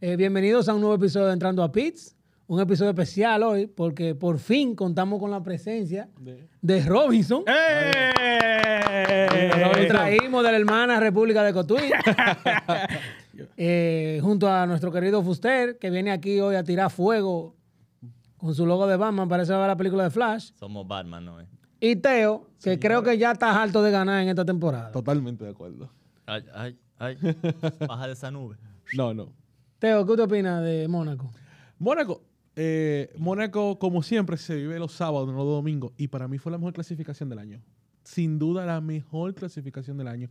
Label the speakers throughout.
Speaker 1: Eh, bienvenidos a un nuevo episodio de Entrando a Pits. Un episodio especial hoy porque por fin contamos con la presencia de Robinson.
Speaker 2: ¡Eh!
Speaker 1: Lo traímos de la hermana República de Cotuí. Eh, junto a nuestro querido Fuster, que viene aquí hoy a tirar fuego con su logo de Batman. Parece ver la película de Flash.
Speaker 3: Somos Batman, ¿no? eh?
Speaker 1: Y Teo, que creo que ya estás harto de ganar en esta temporada.
Speaker 2: Totalmente de acuerdo.
Speaker 3: Ay, ay, ay. Baja de esa nube.
Speaker 2: No, no.
Speaker 1: Teo, ¿qué te opinas de Mónaco?
Speaker 2: Mónaco. eh, Mónaco, como siempre, se vive los sábados, no los domingos. Y para mí fue la mejor clasificación del año. Sin duda, la mejor clasificación del año.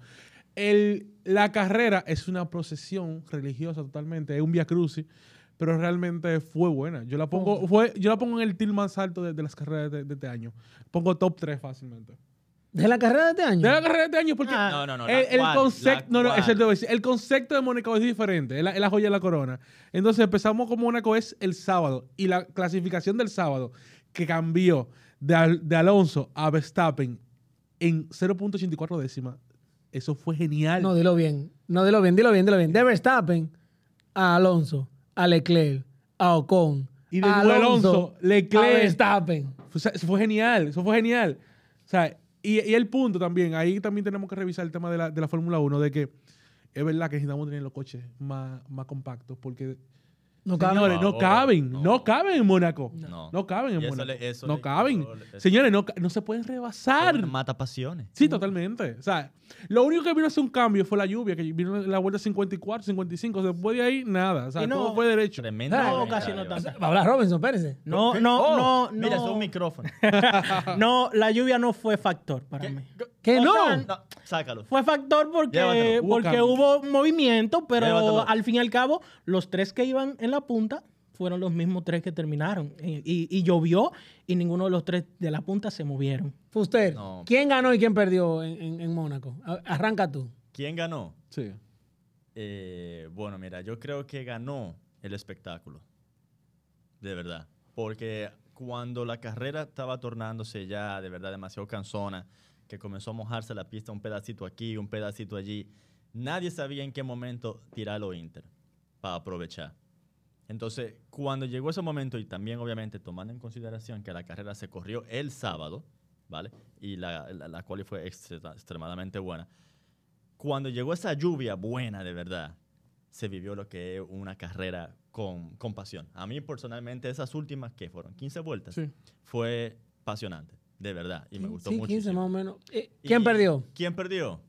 Speaker 2: El, la carrera es una procesión religiosa totalmente. Es un via crucis. Pero realmente fue buena. Yo la pongo, fue, yo la pongo en el tilt más alto de, de las carreras de, de este año. Pongo top 3 fácilmente.
Speaker 1: ¿De la carrera de este año?
Speaker 2: De la carrera de este año, porque
Speaker 3: Ah. No, no, no,
Speaker 2: el, el
Speaker 3: cual,
Speaker 2: concepto,
Speaker 3: la
Speaker 2: no, no,
Speaker 3: cual.
Speaker 2: es el, a concepto de Mónaco es diferente, es la, es la joya de la corona. Entonces empezamos con Mónaco es el sábado y la clasificación del sábado que cambió de, Al- de Alonso a Verstappen en 0.84 décimas, eso fue genial.
Speaker 1: No, dilo bien. No, dilo bien, dilo bien, dilo bien. De Verstappen a Alonso, a Leclerc, a Ocon.
Speaker 2: Y de
Speaker 1: a
Speaker 2: Alonso,
Speaker 1: a
Speaker 2: Leclerc.
Speaker 1: Verstappen.
Speaker 2: O sea, eso fue genial, eso fue genial. O sea, y, y el punto también, ahí también tenemos que revisar el tema de la, de la Fórmula 1, de que es verdad que necesitamos tener los coches más, más compactos, porque
Speaker 1: No cabe.
Speaker 2: Señores, no, caben, no.
Speaker 3: no.
Speaker 2: caben en Mónaco.
Speaker 3: No.
Speaker 2: No, caben en
Speaker 3: eso
Speaker 2: Mónaco.
Speaker 3: le- eso
Speaker 2: no
Speaker 3: le-
Speaker 2: caben.
Speaker 3: eso
Speaker 2: Señores, no, no se pueden rebasar.
Speaker 3: Mata pasiones.
Speaker 2: Sí, totalmente. O sea, lo único que vino a hacer un cambio fue la lluvia, que vino en la vuelta 54, 55. Después de ahí, nada. O sea,
Speaker 4: Y no-
Speaker 2: todo fue derecho.
Speaker 3: Tremendo.
Speaker 4: No, casi no tanto.
Speaker 1: Va a hablar Robinson, espérese.
Speaker 4: No, no,
Speaker 3: Oh,
Speaker 4: no,
Speaker 3: Mira,
Speaker 4: no.
Speaker 3: es un micrófono.
Speaker 4: No, la lluvia no fue factor para mí.
Speaker 1: ¿Que no?
Speaker 4: sea,
Speaker 3: No, sácalo.
Speaker 4: Fue factor porque,
Speaker 3: Llévatelo.
Speaker 2: Hubo
Speaker 4: porque
Speaker 2: cambio.
Speaker 4: hubo movimiento, pero
Speaker 3: Llévatelo.
Speaker 4: al fin y al cabo, los tres que iban en la punta fueron los mismos tres que terminaron. Y, y- y llovió y ninguno de los tres de la punta se movieron.
Speaker 1: Fuster,
Speaker 3: No.
Speaker 1: ¿quién ganó y quién perdió en, en- en Mónaco? Arranca tú.
Speaker 3: ¿Quién ganó?
Speaker 2: Sí.
Speaker 3: Eh, bueno, mira, yo creo que ganó el espectáculo. De verdad. Porque cuando la carrera estaba tornándose ya de verdad demasiado cansona, que comenzó a mojarse la pista un pedacito aquí, un pedacito allí, nadie sabía en qué momento tirarlo Inter para aprovechar. Entonces, cuando llegó ese momento, y también obviamente tomando en consideración que la carrera se corrió el sábado, ¿vale? Y la, la, la quali fue extre- extremadamente buena. Cuando llegó esa lluvia buena de verdad, se vivió lo que es una carrera con, con pasión. A mí personalmente esas últimas, que fueron 15 vueltas,
Speaker 2: Sí.
Speaker 3: fue apasionante, de verdad, y me gustó
Speaker 1: sí,
Speaker 3: mucho.
Speaker 1: 15 más o menos. Eh, ¿Quién
Speaker 3: Y-
Speaker 1: perdió?
Speaker 3: ¿Quién perdió?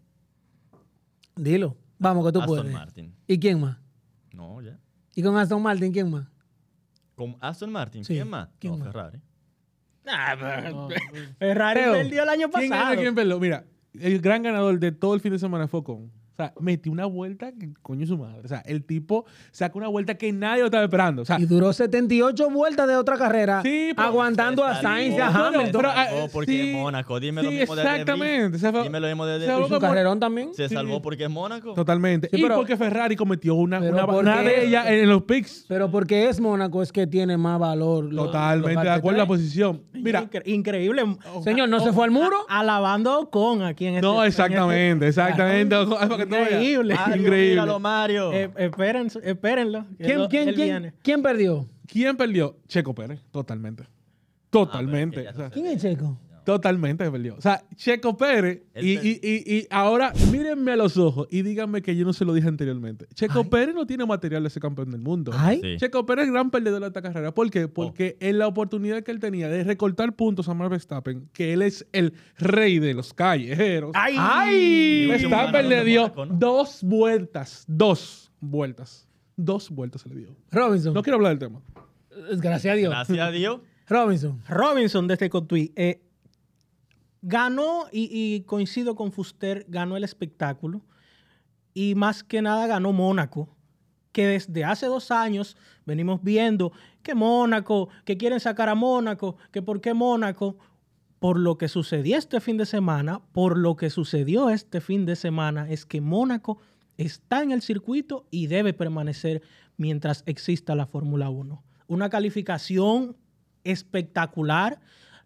Speaker 1: Dilo. Vamos, que tú
Speaker 3: Aston
Speaker 1: puedes.
Speaker 3: Martin.
Speaker 1: ¿Y quién más?
Speaker 3: No, ya.
Speaker 1: ¿Y con Aston Martin quién más?
Speaker 3: Con Aston Martin,
Speaker 1: Sí,
Speaker 3: ¿quién más?
Speaker 1: ¿quién
Speaker 3: no,
Speaker 1: más?
Speaker 3: Ferrari.
Speaker 2: No,
Speaker 4: Ferrari
Speaker 1: Teo,
Speaker 4: perdió el año
Speaker 2: ¿Quién
Speaker 4: pasado.
Speaker 2: gana? ¿Quién perdió? Mira, el gran ganador de todo el fin de semana fue con. O sea, metió una vuelta que coño su madre. O sea, el tipo sacó una vuelta que nadie lo estaba esperando. O sea,
Speaker 1: Y duró 78 vueltas de otra carrera
Speaker 2: Sí, pero-
Speaker 1: aguantando a Sainz y a Hamilton.
Speaker 2: pero,
Speaker 3: Se
Speaker 2: ah,
Speaker 3: salvó porque
Speaker 2: sí,
Speaker 3: es Mónaco. Dime lo
Speaker 2: sí,
Speaker 3: mismo de
Speaker 2: exactamente. Se fue-
Speaker 3: Dime lo mismo de De
Speaker 2: como-
Speaker 1: carrerón también.
Speaker 3: Se
Speaker 2: Sí.
Speaker 3: salvó porque es Mónaco.
Speaker 2: Totalmente.
Speaker 1: Sí,
Speaker 2: y
Speaker 1: pero-
Speaker 2: porque Ferrari cometió una,
Speaker 1: Pero
Speaker 2: una, de ellas en los picks.
Speaker 1: Pero porque es Mónaco es que tiene más valor. lo-
Speaker 2: Totalmente
Speaker 1: lo
Speaker 2: de acuerdo a la posición. Mira,
Speaker 4: Incre- increíble.
Speaker 1: Señor, ¿no se fue al muro?
Speaker 4: A- alabando a Ocon aquí en este
Speaker 2: no,
Speaker 4: en
Speaker 2: exactamente,
Speaker 4: este-
Speaker 2: exactamente.
Speaker 4: Increíble.
Speaker 3: Mario,
Speaker 2: Increíble.
Speaker 3: míralo, Mario.
Speaker 4: Eh, esperen, espérenlo.
Speaker 1: ¿Quién,
Speaker 4: lo-
Speaker 1: quién,
Speaker 4: él
Speaker 1: quién,
Speaker 4: viene.
Speaker 1: quién perdió?
Speaker 2: ¿Quién perdió? Checo Pérez, totalmente.
Speaker 3: Ah,
Speaker 2: Totalmente.
Speaker 3: es
Speaker 2: o sea,
Speaker 1: ¿Quién es Checo?
Speaker 2: Totalmente perdió. O sea, Checo Pérez, y, y, y, y ahora mírenme a los ojos y díganme que yo no se lo dije anteriormente. Checo
Speaker 1: Ay.
Speaker 2: Pérez no tiene material de ser campeón del mundo.
Speaker 1: Ay.
Speaker 3: Sí.
Speaker 2: Checo Pérez es gran perdedor de esta carrera. ¿Por
Speaker 3: Oh.
Speaker 2: qué? Porque en la oportunidad que él tenía de recortar puntos a Max Verstappen, que él es el rey de los callejeros.
Speaker 4: ¡Ay!
Speaker 3: Y último
Speaker 2: Verstappen le dio dos vueltas. Dos vueltas. Dos vueltas se le dio.
Speaker 1: Robinson.
Speaker 2: No quiero hablar del tema.
Speaker 1: Gracias a Dios.
Speaker 3: Gracias a Dios.
Speaker 1: Robinson.
Speaker 4: Robinson de este Cotuí eh, ganó y, coincido con Fuster, ganó el espectáculo y más que nada ganó Mónaco, que desde hace dos años venimos viendo que Mónaco, que quieren sacar a Mónaco, que por qué Mónaco, por lo que sucedió este fin de semana, por lo que sucedió este fin de semana es que Mónaco está en el circuito y debe permanecer mientras exista la Fórmula 1. Una calificación espectacular.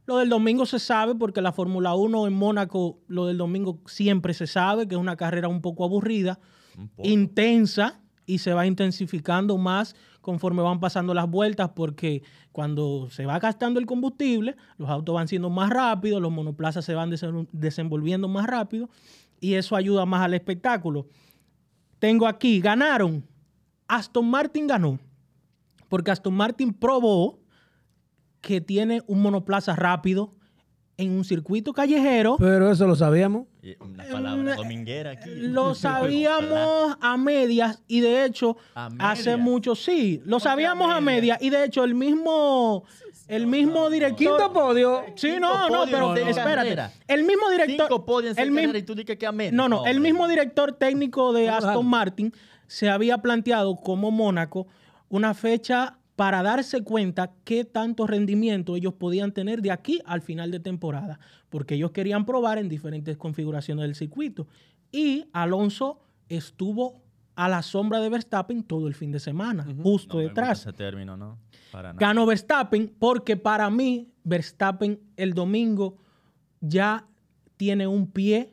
Speaker 4: Lo del domingo se sabe porque la Fórmula 1 en Mónaco, lo del domingo siempre se sabe que es una carrera un poco aburrida,
Speaker 3: Un poco.
Speaker 4: intensa y se va intensificando más conforme van pasando las vueltas porque cuando se va gastando el combustible, los autos van siendo más rápidos, los monoplazas se van desen- desenvolviendo más rápido y eso ayuda más al espectáculo. Tengo aquí, ganaron. Aston Martin ganó porque Aston Martin probó que tiene un monoplaza rápido en un circuito callejero.
Speaker 1: Pero eso lo sabíamos.
Speaker 3: Una palabra dominguera aquí.
Speaker 4: Lo sabíamos a medias y de hecho
Speaker 3: ¿A
Speaker 4: hace mucho sí, lo
Speaker 3: ¿Cómo que a
Speaker 4: sabíamos a
Speaker 3: medias?
Speaker 4: y de hecho el mismo el mismo director
Speaker 1: Quinto podio.
Speaker 4: Sí, no, no, pero espérate. El mismo director
Speaker 3: Cinco podios
Speaker 4: el mismo-
Speaker 3: y tú dices que a menos.
Speaker 4: no, no, el mismo director técnico de Aston. Martin se había planteado como Mónaco una fecha para darse cuenta qué tanto rendimiento ellos podían tener de aquí al final de temporada, porque ellos querían probar en diferentes configuraciones del circuito. Y Alonso estuvo a la sombra de Verstappen todo el fin de semana, justo
Speaker 3: No
Speaker 4: detrás.
Speaker 3: ese término, ¿no? Para nada.
Speaker 4: Ganó Verstappen porque para mí Verstappen el domingo ya tiene un pie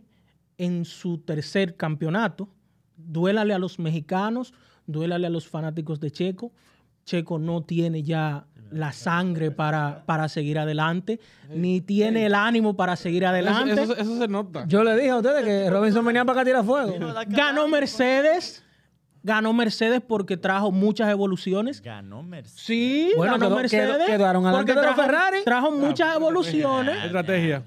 Speaker 4: en su tercer campeonato. Duélale a los mexicanos, duélale a los fanáticos de Checo. Checo no tiene ya la sangre para, para seguir adelante, ni tiene el ánimo para seguir adelante.
Speaker 2: Eso, eso- eso se nota.
Speaker 1: Yo le dije a ustedes que Robinson venía para acá a tirar fuego.
Speaker 4: Ganó. Mercedes, ganó Mercedes porque trajo muchas evoluciones.
Speaker 3: Ganó Mercedes.
Speaker 4: Sí,
Speaker 1: Bueno,
Speaker 4: ganó
Speaker 1: quedó-
Speaker 4: Mercedes.
Speaker 1: quedó- quedaron adelante
Speaker 4: porque trajo,
Speaker 1: Ferrari.
Speaker 4: trajo muchas evoluciones.
Speaker 2: Estrategia.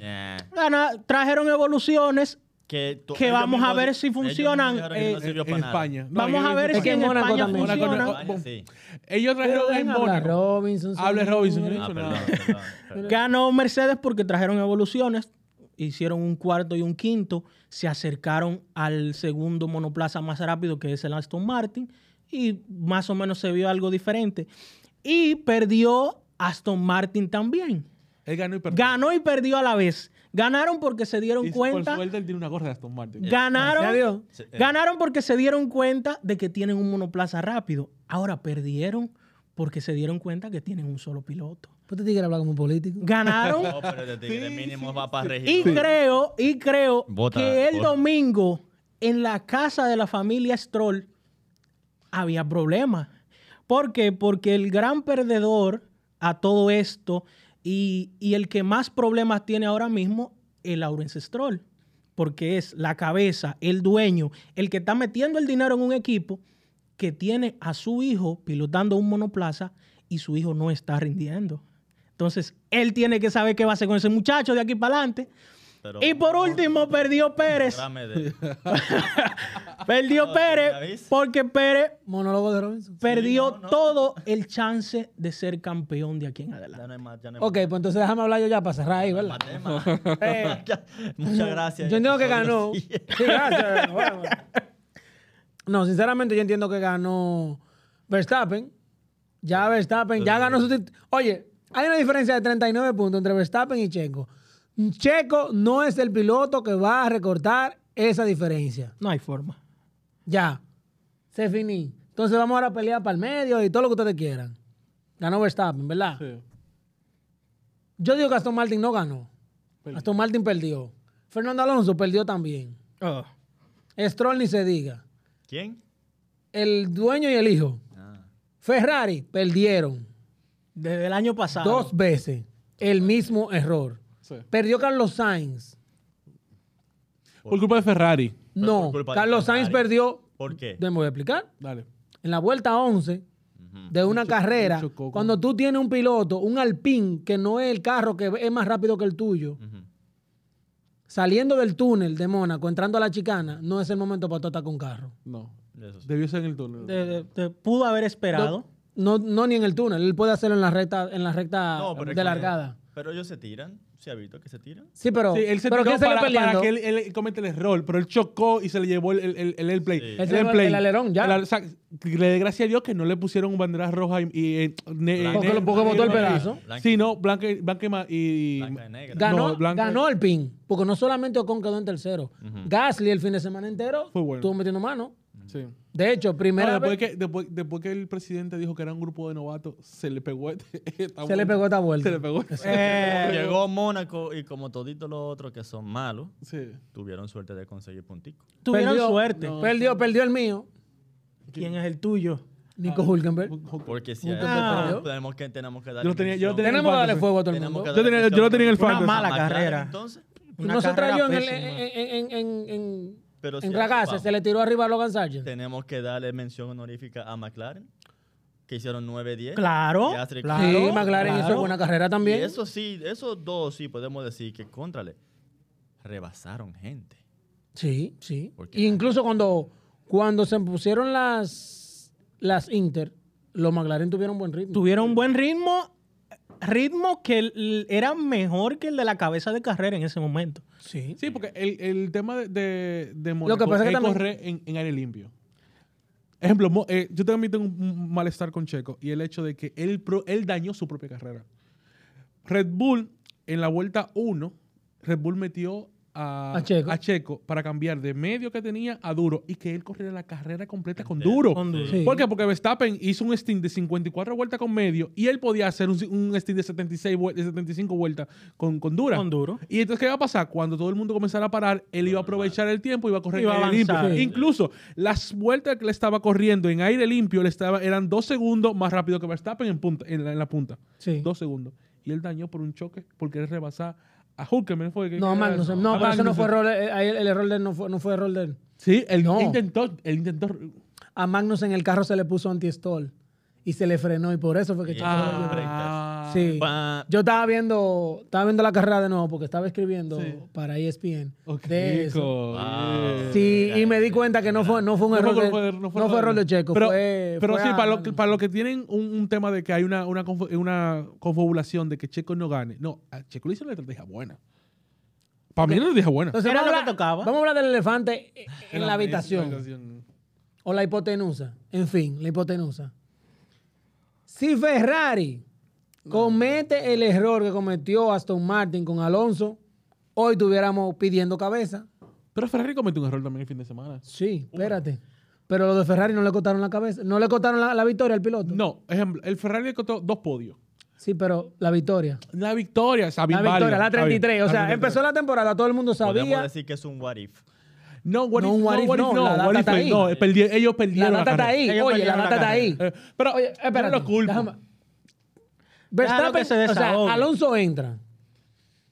Speaker 4: Gana- trajeron evoluciones.
Speaker 3: Que,
Speaker 4: vamos a ver si funcionan, eh,
Speaker 3: no
Speaker 2: En. España. No,
Speaker 4: Vamos a ver si en
Speaker 1: Mónaco
Speaker 4: España
Speaker 1: también.
Speaker 2: Mónaco no-
Speaker 4: funciona.
Speaker 2: Bon-
Speaker 3: Sí.
Speaker 2: Ellos trajeron en Mónaco.
Speaker 1: Robinson.
Speaker 2: Hable. Robinson,
Speaker 3: Ah,
Speaker 2: dicho
Speaker 3: perdón,
Speaker 2: nada.
Speaker 3: perdón, perdón.
Speaker 4: Ganó Mercedes porque trajeron evoluciones. Hicieron un cuarto y un quinto. Se acercaron al segundo monoplaza más rápido que es el Aston Martin. Y más o menos se vio algo diferente. Y perdió Aston Martin también.
Speaker 2: Él ganó y perdió.
Speaker 4: Ganó y perdió a la vez. Ganaron porque se dieron
Speaker 2: Y
Speaker 4: cuenta.
Speaker 2: Por suerte él tiene una gorra de Aston Martin.
Speaker 1: Gracias a
Speaker 4: Ganaron.
Speaker 3: Sí, eh.
Speaker 4: ganaron porque se dieron cuenta de que tienen un monoplaza rápido. Ahora perdieron porque se dieron cuenta que tienen un solo piloto.
Speaker 1: ¿Por qué te quiere hablar como un político?
Speaker 4: Ganaron
Speaker 3: No, pero de tigre mínimo va para
Speaker 4: y creo, y creo
Speaker 3: Vota
Speaker 4: que el
Speaker 3: por-
Speaker 4: domingo en la casa de la familia Stroll había problemas. ¿Por qué? Porque el gran perdedor a todo esto y, el que más problemas tiene ahora mismo es Lawrence Stroll. Porque es la cabeza, el dueño, el que está metiendo el dinero en un equipo que tiene a su hijo pilotando un monoplaza y su hijo no está rindiendo. Entonces, él tiene que saber qué va a hacer con ese muchacho de aquí para adelante.
Speaker 3: Pero-
Speaker 4: Y por último, perdió Pérez.
Speaker 3: Dame de-
Speaker 4: Perdió
Speaker 3: No,
Speaker 4: Pérez
Speaker 3: ¿ya
Speaker 4: porque Pérez
Speaker 1: Monólogo de Robinson.
Speaker 4: perdió
Speaker 3: no, no.
Speaker 4: todo el chance de ser campeón de aquí en
Speaker 3: Ya
Speaker 4: adelante.
Speaker 3: no hay más, ya no hay
Speaker 1: Ok, pues entonces déjame hablar yo ya para cerrar ahí, ¿verdad?
Speaker 3: más temas.
Speaker 1: Eh,
Speaker 3: Ya, Muchas gracias.
Speaker 1: Yo entiendo que ganó.
Speaker 3: Sí.
Speaker 1: Sí, gracias. Bueno. No, sinceramente yo entiendo que ganó Verstappen. Ya Verstappen, ya ganó su Oye, hay una diferencia de 39 puntos entre Verstappen y Checo. Checo no es el piloto que va a recortar esa diferencia.
Speaker 4: No hay forma.
Speaker 1: Ya. Se finí. Entonces vamos ahora a pelear para el medio y todo lo que ustedes quieran. Ganó Verstappen, ¿verdad?
Speaker 2: Sí.
Speaker 1: Yo digo que Aston Martin no ganó.
Speaker 2: Perdió.
Speaker 1: Aston Martin perdió. Fernando Alonso perdió también.
Speaker 4: Oh.
Speaker 1: Stroll ni se diga.
Speaker 3: ¿Quién?
Speaker 1: El dueño y el hijo.
Speaker 3: Ah.
Speaker 1: Ferrari perdieron
Speaker 4: Desde el año pasado.
Speaker 1: dos veces el mismo error.
Speaker 2: Sí.
Speaker 1: Perdió Carlos Sainz.
Speaker 2: Por culpa de Ferrari.
Speaker 1: No, Carlos Sainz
Speaker 3: Ferrari.
Speaker 1: perdió.
Speaker 3: ¿Por qué?
Speaker 1: ¿Me voy a explicar?
Speaker 2: Dale.
Speaker 1: En la vuelta 11
Speaker 3: Ujú.
Speaker 1: de una carrera, cuando tú tienes un piloto, un Alpine, que no es el carro que es más rápido que el tuyo, saliendo del túnel de Mónaco, entrando a la chicana, no es el momento para tú estar con carro.
Speaker 2: No.
Speaker 3: Eso sí.
Speaker 2: Debió ser en el túnel.
Speaker 4: De- de- de- pudo haber esperado.
Speaker 1: No, no ni en el túnel, él puede hacerlo en la recta, en la recta
Speaker 3: No, pero es
Speaker 1: de
Speaker 3: que-
Speaker 1: largada.
Speaker 3: Pero ellos se tiran. ¿Se ha visto que se tiran?
Speaker 1: Sí, pero,
Speaker 2: Sí, él se
Speaker 1: pero
Speaker 2: tiró
Speaker 1: ¿quién salió
Speaker 2: para, que él, él comete el error, pero él chocó y se le llevó el, el, el, el airplay.
Speaker 3: Sí.
Speaker 1: Él se llevó el alerón, ya.
Speaker 2: El al- o sea, le dé gracias a Dios que no le pusieron banderas rojas y... y, eh, ne-.
Speaker 1: Porque lo- porque botó el pedazo.
Speaker 3: Blanca.
Speaker 2: Sí, no, blanca, y- blanca y ma- y...
Speaker 3: Blanca y negra.
Speaker 1: Ganó,
Speaker 2: No, Blanco-
Speaker 1: ganó el pin, porque no solamente Ocon quedó en tercero. Gasly el fin de semana entero
Speaker 2: Fue bueno.
Speaker 1: estuvo metiendo mano.
Speaker 2: Sí.
Speaker 1: De hecho, primera
Speaker 2: No, después,
Speaker 1: vez
Speaker 2: que, después, después que el presidente dijo que era un grupo de novatos, se le pegó este- esta
Speaker 1: se le pegó esta vuelta.
Speaker 2: Se le pegó.
Speaker 4: Eh,
Speaker 3: Llegó Mónaco y como toditos los otros que son malos,
Speaker 2: Sí.
Speaker 3: tuvieron suerte de conseguir punticos.
Speaker 4: tuvieron
Speaker 1: Perdió-
Speaker 4: suerte.
Speaker 2: no.
Speaker 1: Perdió, perdió el mío.
Speaker 4: ¿Quién es el tuyo?
Speaker 1: Nico Hulkenberg.
Speaker 3: Porque si
Speaker 1: Punto
Speaker 3: a-
Speaker 1: perdido.
Speaker 3: tenemos que tenemos que dar
Speaker 2: Yo lo tenía- yo lo tenía-
Speaker 1: Tenemos que darle fuego a todo el mundo.
Speaker 2: Yo tenía-
Speaker 3: darle
Speaker 2: yo lo tenía en el
Speaker 3: mención
Speaker 4: Una mala carrera.
Speaker 3: Entonces,
Speaker 4: Una
Speaker 1: no se trayó en, el,
Speaker 4: pésima.
Speaker 1: en, en, en, en,
Speaker 3: Pero
Speaker 1: en
Speaker 3: si-
Speaker 1: Ragazzi,
Speaker 3: vamos.
Speaker 1: se le tiró arriba a Logan Sargent.
Speaker 3: tenemos que darle mención honorífica a McLaren, que hicieron 9-10.
Speaker 4: Claro,
Speaker 3: Y
Speaker 4: claro.
Speaker 1: sí, McLaren hizo buena carrera
Speaker 3: Y
Speaker 1: también.
Speaker 3: eso sí, esos dos sí podemos decir que contrale rebasaron gente.
Speaker 1: Sí, sí.
Speaker 3: Porque-
Speaker 1: Y incluso cuando, cuando se pusieron las, las Inter, los McLaren tuvieron buen ritmo.
Speaker 4: Tuvieron un buen ritmo, ritmo que era mejor que el de la cabeza de carrera en ese momento.
Speaker 1: Sí.
Speaker 2: Sí, porque el, el tema de, de, de Mónaco
Speaker 1: pasa es que también-
Speaker 2: correr en, en aire limpio. Ejemplo, eh, yo también tengo un, malestar con Checo y el hecho de que él, pro- él dañó su propia carrera. Red Bull, en la vuelta 1, Red Bull metió a,
Speaker 1: A Checo.
Speaker 2: Checo para cambiar de medio que tenía a duro y que él corriera la carrera completa con duro.
Speaker 4: Con duro.
Speaker 1: Sí.
Speaker 2: ¿Por qué? Porque Verstappen hizo un stint de 54 vueltas con medio y él podía hacer un, un stint de, 76 vuel- de 75 vueltas con, con dura.
Speaker 4: Con duro.
Speaker 2: Y entonces, ¿qué va a pasar? Cuando todo el mundo comenzara a parar, él iba a aprovechar el tiempo y iba a correr
Speaker 4: Iba a
Speaker 2: en aire limpio.
Speaker 1: Sí.
Speaker 2: Incluso las vueltas que le estaba corriendo en aire limpio le estaba, eran dos segundos más rápido que Verstappen en, punta, en, la, en la punta.
Speaker 1: Sí.
Speaker 2: Dos segundos. Y él dañó por un choque porque él rebasaba a Hulkenberg. Fue, que-
Speaker 1: No, Magnussen. No,
Speaker 2: a
Speaker 1: pero eso no fue error. eh, ahí el, el error de él no fue, no fue error de él.
Speaker 2: Sí, él
Speaker 1: No.
Speaker 2: intentó. Él intentó.
Speaker 1: A Magnussen el carro se le puso anti-stall y se le frenó y por eso fue que
Speaker 3: Ah.
Speaker 1: lo llevó.
Speaker 2: Ah,
Speaker 1: Sí. Yo estaba viendo, estaba viendo la carrera de nuevo porque estaba escribiendo
Speaker 2: Sí.
Speaker 1: para ESPN
Speaker 2: Ok,
Speaker 1: de eso.
Speaker 2: hijo,
Speaker 3: Wow.
Speaker 2: yeah.
Speaker 1: Sí, y me di cuenta que no fue, no fue un
Speaker 2: No
Speaker 1: error,
Speaker 2: fue-
Speaker 1: de,
Speaker 2: fue-
Speaker 1: no fue error de Checo,
Speaker 2: Pero,
Speaker 1: fue,
Speaker 2: pero
Speaker 1: fue
Speaker 2: sí,
Speaker 1: a
Speaker 2: para, lo, que-
Speaker 1: Magnussen.
Speaker 2: para lo que tienen un, un tema de que hay una, una, una confabulación de que Checo no gane. No, a Checo le hizo una estrategia buena. Para mí era una estrategia buena.
Speaker 1: Entonces,
Speaker 4: Era
Speaker 1: vamos,
Speaker 4: lo que
Speaker 1: hablar,
Speaker 4: tocaba.
Speaker 1: vamos a hablar del elefante en, en la habitación. o la hipotenusa. En fin, la hipotenusa. Si Ferrari comete el error que cometió Aston Martin con Alonso, hoy estuviéramos pidiendo cabeza.
Speaker 2: Pero Ferrari cometió un error también el fin de semana.
Speaker 1: Sí, espérate. Pero los de Ferrari no le costaron la cabeza. No le costaron la, la victoria al piloto.
Speaker 2: No, ejemplo, el Ferrari le costó dos podios.
Speaker 1: Sí, pero la victoria.
Speaker 2: La victoria, está
Speaker 1: La victoria,
Speaker 2: válida,
Speaker 1: la
Speaker 2: está bien,
Speaker 1: 33. O
Speaker 2: está
Speaker 1: sea, empezó la temporada, todo el mundo
Speaker 3: podemos
Speaker 1: sabía.
Speaker 3: decir que es un what if.
Speaker 2: No, what
Speaker 1: No,
Speaker 2: if,
Speaker 1: un what
Speaker 2: no,
Speaker 1: if
Speaker 2: what if
Speaker 1: no,
Speaker 2: no,
Speaker 1: la data
Speaker 2: what if
Speaker 1: está
Speaker 2: no,
Speaker 1: ahí.
Speaker 2: no, perdi- ellos
Speaker 1: La
Speaker 2: perdieron la,
Speaker 1: data está
Speaker 2: carrera.
Speaker 1: ahí.
Speaker 4: Ellos
Speaker 1: Oye, la
Speaker 4: perdieron la
Speaker 1: data está ahí.
Speaker 2: Eh, pero
Speaker 1: Oye, espérate.
Speaker 2: lo culpo.
Speaker 1: déjame- Verstappen,
Speaker 4: se
Speaker 1: o sea. Alonso entra.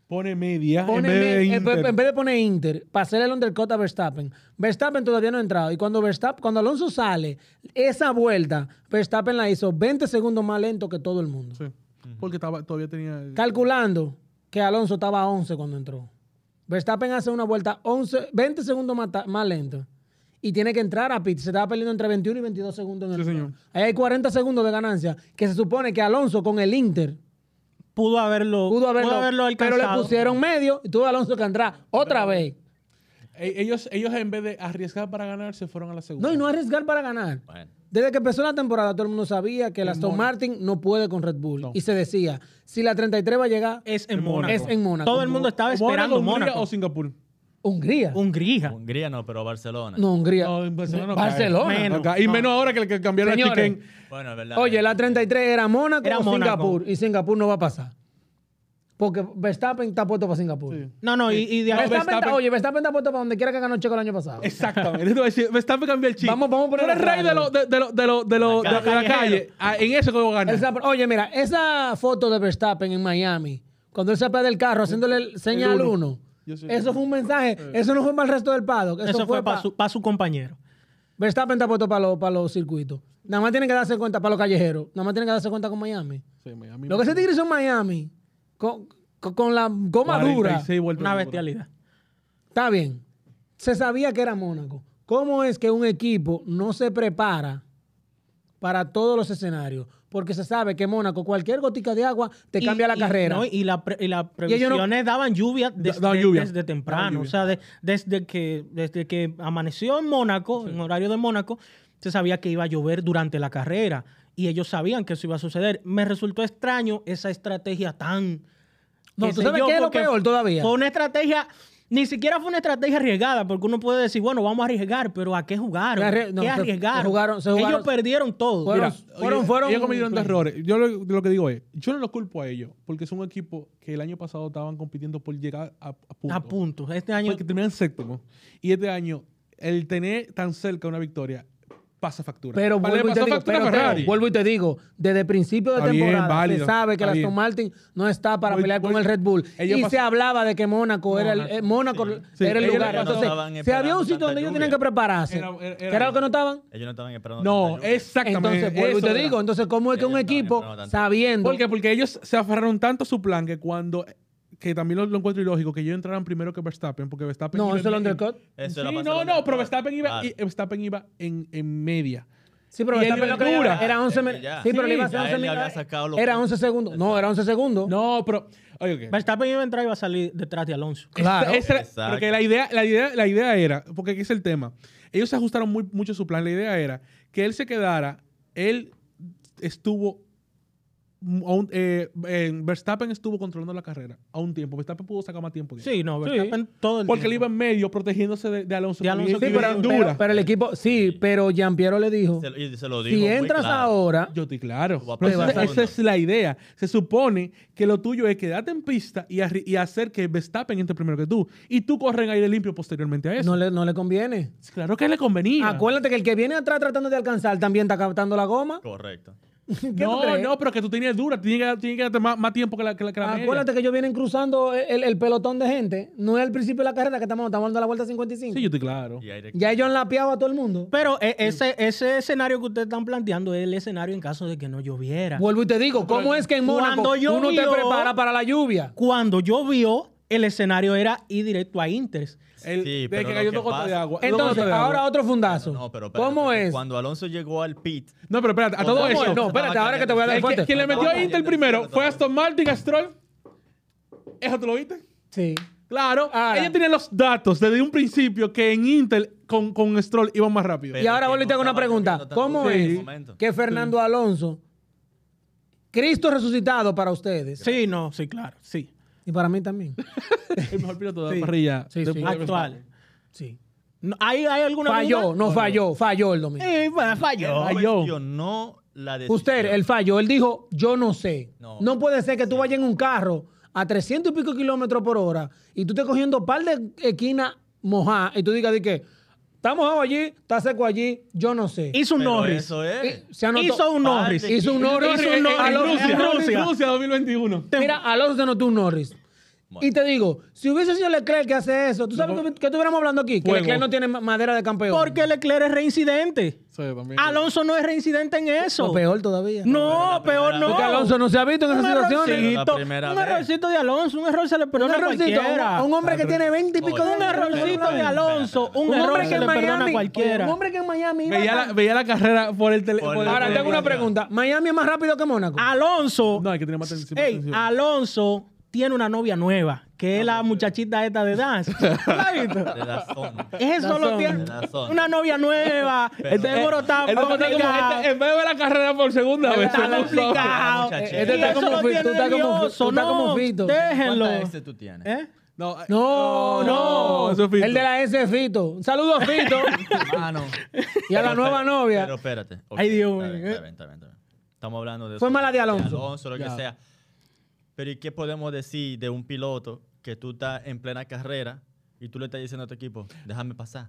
Speaker 2: Pone media
Speaker 1: Pone
Speaker 2: en vez de
Speaker 1: me-
Speaker 2: Inter.
Speaker 1: en vez de poner Inter, para hacer el undercut a Verstappen. Verstappen todavía no ha entrado. Y cuando Verstappen, cuando Alonso sale, esa vuelta, Verstappen la hizo 20 segundos más lento que todo el mundo.
Speaker 2: Sí, porque estaba, todavía tenía...
Speaker 1: Calculando que Alonso estaba a 11 cuando entró. Verstappen hace una vuelta 11, 20 segundos más, más lento. Y tiene que entrar a pit. Se estaba perdiendo entre 21 y 22 segundos en el
Speaker 2: Sí, señor.
Speaker 1: Ahí hay 40 segundos de ganancia. Que se supone que Alonso con el Inter
Speaker 4: Pudo haberlo,
Speaker 1: pudo haberlo, pero
Speaker 4: alcanzado.
Speaker 1: le pusieron medio y tuvo Alonso que entrar otra vez.
Speaker 2: E- Ellos, ellos en vez de arriesgar para ganar, se fueron a la segunda.
Speaker 1: No, y no arriesgar para ganar.
Speaker 3: Bueno,
Speaker 1: Desde que empezó la temporada, todo el mundo sabía que el Aston. Martin no puede con Red Bull.
Speaker 2: No.
Speaker 1: Y se decía, si la 33 va a llegar,
Speaker 4: Es en
Speaker 2: En
Speaker 4: Mónaco.
Speaker 1: es en Mónaco.
Speaker 4: Todo el mundo estaba esperando Mónaco.
Speaker 2: o Singapur?
Speaker 1: Hungría.
Speaker 4: Hungría.
Speaker 3: Hungría no, pero Barcelona.
Speaker 1: No, Hungría.
Speaker 2: No, en Barcelona no
Speaker 1: Barcelona.
Speaker 2: cae.
Speaker 4: Menos.
Speaker 2: No cae. Y
Speaker 4: No.
Speaker 2: menos ahora que, que cambiaron la
Speaker 1: Señores,
Speaker 2: chicken.
Speaker 3: Bueno, es verdad.
Speaker 1: Oye, la 33 era Mónaco
Speaker 4: Era
Speaker 1: o
Speaker 4: Mónaco.
Speaker 1: Singapur. Y Singapur no va a pasar. Porque Verstappen está puesto para Singapur.
Speaker 2: Sí.
Speaker 4: No, no, y, y de
Speaker 2: No,
Speaker 4: ahí-
Speaker 1: Verstappen está-
Speaker 2: Verstappen-
Speaker 1: oye, Verstappen está puesto para donde quiera que ganó Checo el año pasado.
Speaker 2: Exactamente. Eso te voy a decir, Verstappen cambió el chip.
Speaker 1: Vamos- vamos a ponerlo
Speaker 2: Tú eres rey de, lo, de, de, lo, de, lo, de, lo-
Speaker 3: La
Speaker 2: de- de la
Speaker 3: calle.
Speaker 2: Ah, En eso que voy a ganar.
Speaker 1: Él se- oye, mira, esa foto de Verstappen en Miami, cuando él se apea del carro haciéndole el señal
Speaker 2: El uno.
Speaker 1: Eso fue un mensaje. Eso no fue para el resto del paddock. Eso,
Speaker 4: eso fue para
Speaker 1: pa-
Speaker 4: su, pa' su compañero.
Speaker 1: Verstappen está puesto para los, para los circuitos. Nada más tienen que darse cuenta para los callejeros. Nada más tienen que darse cuenta con Miami.
Speaker 2: Sí, Miami.
Speaker 1: Lo que ese tigre hizo en Miami, con, con- con la goma dura,
Speaker 2: 46 vueltas
Speaker 4: Una bestialidad.
Speaker 1: está bien. Se sabía que era Mónaco. ¿Cómo es que un equipo no se prepara para todos los escenarios? Porque se sabe que Mónaco, cualquier gotica de agua, te
Speaker 4: Y-
Speaker 1: cambia la
Speaker 4: y-
Speaker 1: carrera.
Speaker 4: no, y, la pre- y las
Speaker 1: no-
Speaker 4: previsiones daban lluvia desde,
Speaker 2: daban lluvia.
Speaker 4: desde temprano.
Speaker 2: Lluvia.
Speaker 4: O sea, de- desde, que, desde que amaneció en Mónaco, en horario de Mónaco, se sabía que iba a llover durante la carrera. Y ellos sabían que eso iba a suceder. Me resultó extraño esa estrategia tan...
Speaker 1: No, ¿tú sabes
Speaker 4: yo,
Speaker 1: qué es lo peor todavía?
Speaker 4: Fue una estrategia... Ni siquiera fue una estrategia arriesgada, porque uno puede decir, bueno, vamos a arriesgar, pero ¿a qué jugaron?
Speaker 1: ¿Qué arrie- no,
Speaker 4: ¿Qué
Speaker 1: se- se
Speaker 4: arriesgaron?
Speaker 1: jugaron- se jugaron-
Speaker 4: Ellos perdieron todo.
Speaker 1: Fueron-
Speaker 2: Mira,
Speaker 1: fueron-
Speaker 2: oye,
Speaker 1: fueron-
Speaker 2: ellos cometieron dos errores. Yo lo, lo que digo es, yo no los culpo a ellos, porque es un equipo que el año pasado estaban compitiendo por llegar a, a punto.
Speaker 4: A punto. Este año
Speaker 2: Porque terminan séptimo. Y este año, el tener tan cerca una victoria, pasa factura.
Speaker 1: Pero vuelvo y te digo,
Speaker 2: factura a
Speaker 1: pero te-
Speaker 2: Ferrari.
Speaker 1: vuelvo y te digo, desde el principio de
Speaker 2: Está bien,
Speaker 1: temporada
Speaker 2: válido,
Speaker 1: se sabe que el Aston. Martin no está para
Speaker 2: Voy-
Speaker 1: pelear con
Speaker 2: voy-
Speaker 1: el Red Bull. y se hablaba de que Mónaco era el
Speaker 4: Mónaco,
Speaker 1: eh, Mónaco
Speaker 2: Sí,
Speaker 1: era el
Speaker 2: ellos
Speaker 1: lugar.
Speaker 2: no
Speaker 1: Entonces,
Speaker 3: estaban
Speaker 1: si había un sitio donde ellos
Speaker 3: lluvia.
Speaker 1: tenían que prepararse,
Speaker 2: Era- era-
Speaker 1: ¿qué
Speaker 2: era
Speaker 1: lo que no estaban?
Speaker 3: Ellos no estaban esperando.
Speaker 2: No, exactamente.
Speaker 1: Entonces, vuelvo y te digo, entonces, ¿cómo es que un equipo, sabiendo...
Speaker 2: ¿Por qué? Porque ellos se aferraron tanto a su plan que cuando que también lo, lo encuentro ilógico que ellos entraran primero que Verstappen, porque Verstappen
Speaker 1: No,
Speaker 2: iba
Speaker 1: eso es el
Speaker 2: en-
Speaker 1: undercut.
Speaker 3: Eso
Speaker 2: Sí, no, no, pero. Verstappen iba,
Speaker 3: Claro.
Speaker 2: y- Verstappen iba en, en media.
Speaker 1: Sí, pero Verstappen
Speaker 2: iba
Speaker 1: lo que
Speaker 2: en
Speaker 1: era, era 11
Speaker 3: Es
Speaker 1: mi-
Speaker 3: que ya.
Speaker 1: Sí, pero le iba a hacer
Speaker 3: ya
Speaker 1: 11
Speaker 3: él le
Speaker 1: mi-
Speaker 3: había sacado los
Speaker 1: Era
Speaker 3: puntos.
Speaker 1: 11 segundos. No, era 11 segundos.
Speaker 2: No, pero oye.
Speaker 4: Verstappen iba a entrar y iba a salir detrás de Alonso.
Speaker 1: Claro.
Speaker 2: Era-
Speaker 3: Exacto.
Speaker 2: porque la idea, la, idea, la idea era, porque aquí es el tema, ellos se ajustaron muy, mucho su plan. La idea era que él se quedara, él estuvo, un- eh, en Verstappen estuvo controlando la carrera a un tiempo. Verstappen pudo sacar más tiempo.
Speaker 4: Sí, no, Verstappen todo el
Speaker 2: Porque él
Speaker 4: tiempo.
Speaker 2: iba en medio protegiéndose de, de Alonso.
Speaker 4: De Alonso,
Speaker 1: Sí, pero, pero-
Speaker 2: dura.
Speaker 1: pero el equipo, sí, pero Giampiero le dijo,
Speaker 3: Se lo- y se lo dijo
Speaker 1: si entras
Speaker 3: claro.
Speaker 1: ahora,
Speaker 2: Yo estoy claro. Pero esa, es la idea. Se supone que lo tuyo es quedarte en pista y hacer que Verstappen entre primero que tú. Y tú corres en aire limpio posteriormente a eso.
Speaker 1: no le, no le conviene.
Speaker 2: Claro que le convenía.
Speaker 1: Acuérdate que el que viene atrás tratando de alcanzar también está captando la goma.
Speaker 3: Correcto.
Speaker 1: ¿Qué tú
Speaker 2: no, no, pero que tú tenías dura. Tienes que, tienes que darte más, más tiempo que la, que la, que la media.
Speaker 1: Acuérdate que ellos vienen cruzando el, el pelotón de gente. No es al principio de la carrera que estamos, estamos dando la vuelta 55.
Speaker 2: Sí, yo estoy claro.
Speaker 1: Ya ellos han lapeado a todo el mundo.
Speaker 4: Pero eh, ese, ese escenario que ustedes están planteando es el escenario en caso de que no lloviera.
Speaker 1: Vuelvo y te digo, ¿cómo es que en Mónaco uno te prepara para la lluvia?
Speaker 4: Cuando llovió, el escenario era ir directo a Inters.
Speaker 2: El,
Speaker 3: Sí,
Speaker 2: de
Speaker 3: pero
Speaker 2: que cayó de agua.
Speaker 1: Entonces,
Speaker 2: gotas de agua.
Speaker 1: ahora otro fundazo.
Speaker 3: No, pero espérate,
Speaker 1: ¿Cómo es?
Speaker 3: Cuando Alonso llegó al pit,
Speaker 2: No, pero espérate, a todo
Speaker 3: ¿Cómo
Speaker 2: eso.
Speaker 3: es?
Speaker 1: No, espérate, ahora que te voy a dar
Speaker 2: el que-
Speaker 1: fuerte.
Speaker 2: quien le metió a
Speaker 3: cayendo
Speaker 2: primero fue Aston Martin a Stroll. ¿Eso tú lo viste?
Speaker 1: Sí.
Speaker 2: Claro.
Speaker 1: Ahora.
Speaker 2: Ella tenía los datos desde un principio que en Intel con, con Stroll iban más rápido.
Speaker 3: Pero
Speaker 1: Y ahora
Speaker 3: que
Speaker 1: vuelvo y te hago
Speaker 3: no
Speaker 1: una pregunta. ¿Cómo es que Fernando Alonso, Cristo resucitado para ustedes,
Speaker 4: Sí, no, sí, claro, sí.
Speaker 1: Y para mí también,
Speaker 2: el mejor piloto de
Speaker 1: Sí.
Speaker 2: la parrilla.
Speaker 1: Sí, sí.
Speaker 2: después de
Speaker 4: Actual.
Speaker 2: Verstappen.
Speaker 1: sí.
Speaker 4: No, ¿hay, ¿Hay alguna
Speaker 1: Falló, no falló, falló el domingo.
Speaker 4: Sí, pues, falló.
Speaker 3: él
Speaker 2: Falló.
Speaker 3: cuestionó la decisión.
Speaker 1: Usted, él falló, él dijo, yo no sé. No,
Speaker 3: No.
Speaker 1: puede ser que tú vayas en un carro a 300 y pico kilómetros por hora y tú estés cogiendo un par de esquinas mojadas y tú digas de que está mojado allí, está seco allí, yo no sé.
Speaker 4: Hizo un
Speaker 3: Pero
Speaker 4: Norris.
Speaker 3: Eso es.
Speaker 1: Se anotó-
Speaker 4: Hizo un Norris.
Speaker 1: Hizo un Norris,
Speaker 2: Norris
Speaker 1: hizo un Norris.
Speaker 2: Rusia,
Speaker 1: en
Speaker 2: Rusia,
Speaker 1: Rusia.
Speaker 2: Rusia 2021.
Speaker 1: Mira, Alonso se anotó un Norris. Y te digo, si hubiese sido Leclerc que hace eso, ¿tú sabes
Speaker 2: No.
Speaker 1: que, que estuviéramos hablando aquí? Que
Speaker 2: Fuego.
Speaker 1: Leclerc no tiene ma- madera de campeón.
Speaker 4: Porque Leclerc es reincidente.
Speaker 2: Sí, también.
Speaker 4: Alonso no es reincidente en eso.
Speaker 1: O peor todavía.
Speaker 4: No, peor
Speaker 3: primera
Speaker 4: no.
Speaker 1: Porque Alonso no se ha visto en
Speaker 4: un
Speaker 1: esas situaciones.
Speaker 4: errorcito, un
Speaker 3: vez.
Speaker 4: errorcito de Alonso, un error se le
Speaker 1: Un
Speaker 4: perdona a
Speaker 1: errorcito,
Speaker 4: cualquiera.
Speaker 1: un, un hombre que tiene 20 y pico de
Speaker 4: Un errorcito de Alonso, un,
Speaker 1: Un
Speaker 4: error
Speaker 1: hombre que en
Speaker 4: le perdona a
Speaker 1: Miami,
Speaker 4: cualquiera.
Speaker 1: un hombre que en Miami iba
Speaker 2: Veía la,
Speaker 1: tan-
Speaker 2: veía la carrera por el teléfono.
Speaker 1: Ahora tengo una pregunta. ¿Miami es más rápido que Mónaco?
Speaker 4: Alonso,
Speaker 2: No, hay que tener más atención.
Speaker 4: ey,
Speaker 2: atención.
Speaker 4: Alonso tiene una novia nueva, que es la muchachita esta de dance. ¿Tú la has visto?
Speaker 3: De la zona.
Speaker 4: Eso
Speaker 1: Razón.
Speaker 4: lo tiene. Una novia nueva.
Speaker 3: Pero-
Speaker 4: Seguro está
Speaker 2: Él está este- en vez de ver la carrera por segunda vez,
Speaker 4: Está complicado.
Speaker 1: Este está como
Speaker 4: lo
Speaker 1: fi-
Speaker 4: tiene
Speaker 1: tú estás como fi-
Speaker 4: nervioso,
Speaker 1: tú estás como
Speaker 4: no,
Speaker 1: Fito.
Speaker 4: Déjenlo.
Speaker 3: ¿Cuántas exes tú tienes?
Speaker 4: ¿Eh?
Speaker 2: No,
Speaker 1: No, no.
Speaker 2: eso es Fito.
Speaker 1: El de la S es Fito. Un saludo a Fito
Speaker 3: Mano.
Speaker 1: y a la
Speaker 3: Pero
Speaker 1: nueva novia.
Speaker 3: Pero espérate.
Speaker 4: Ay, Dios mío.
Speaker 3: bien, Está bien, está bien, está bien. Estamos hablando de
Speaker 1: Fue
Speaker 3: eso,
Speaker 1: mala de Alonso.
Speaker 3: Alonso, lo que sea. Pero ¿y qué podemos decir de un piloto que tú estás en plena carrera y tú le estás diciendo a tu equipo, déjame pasar?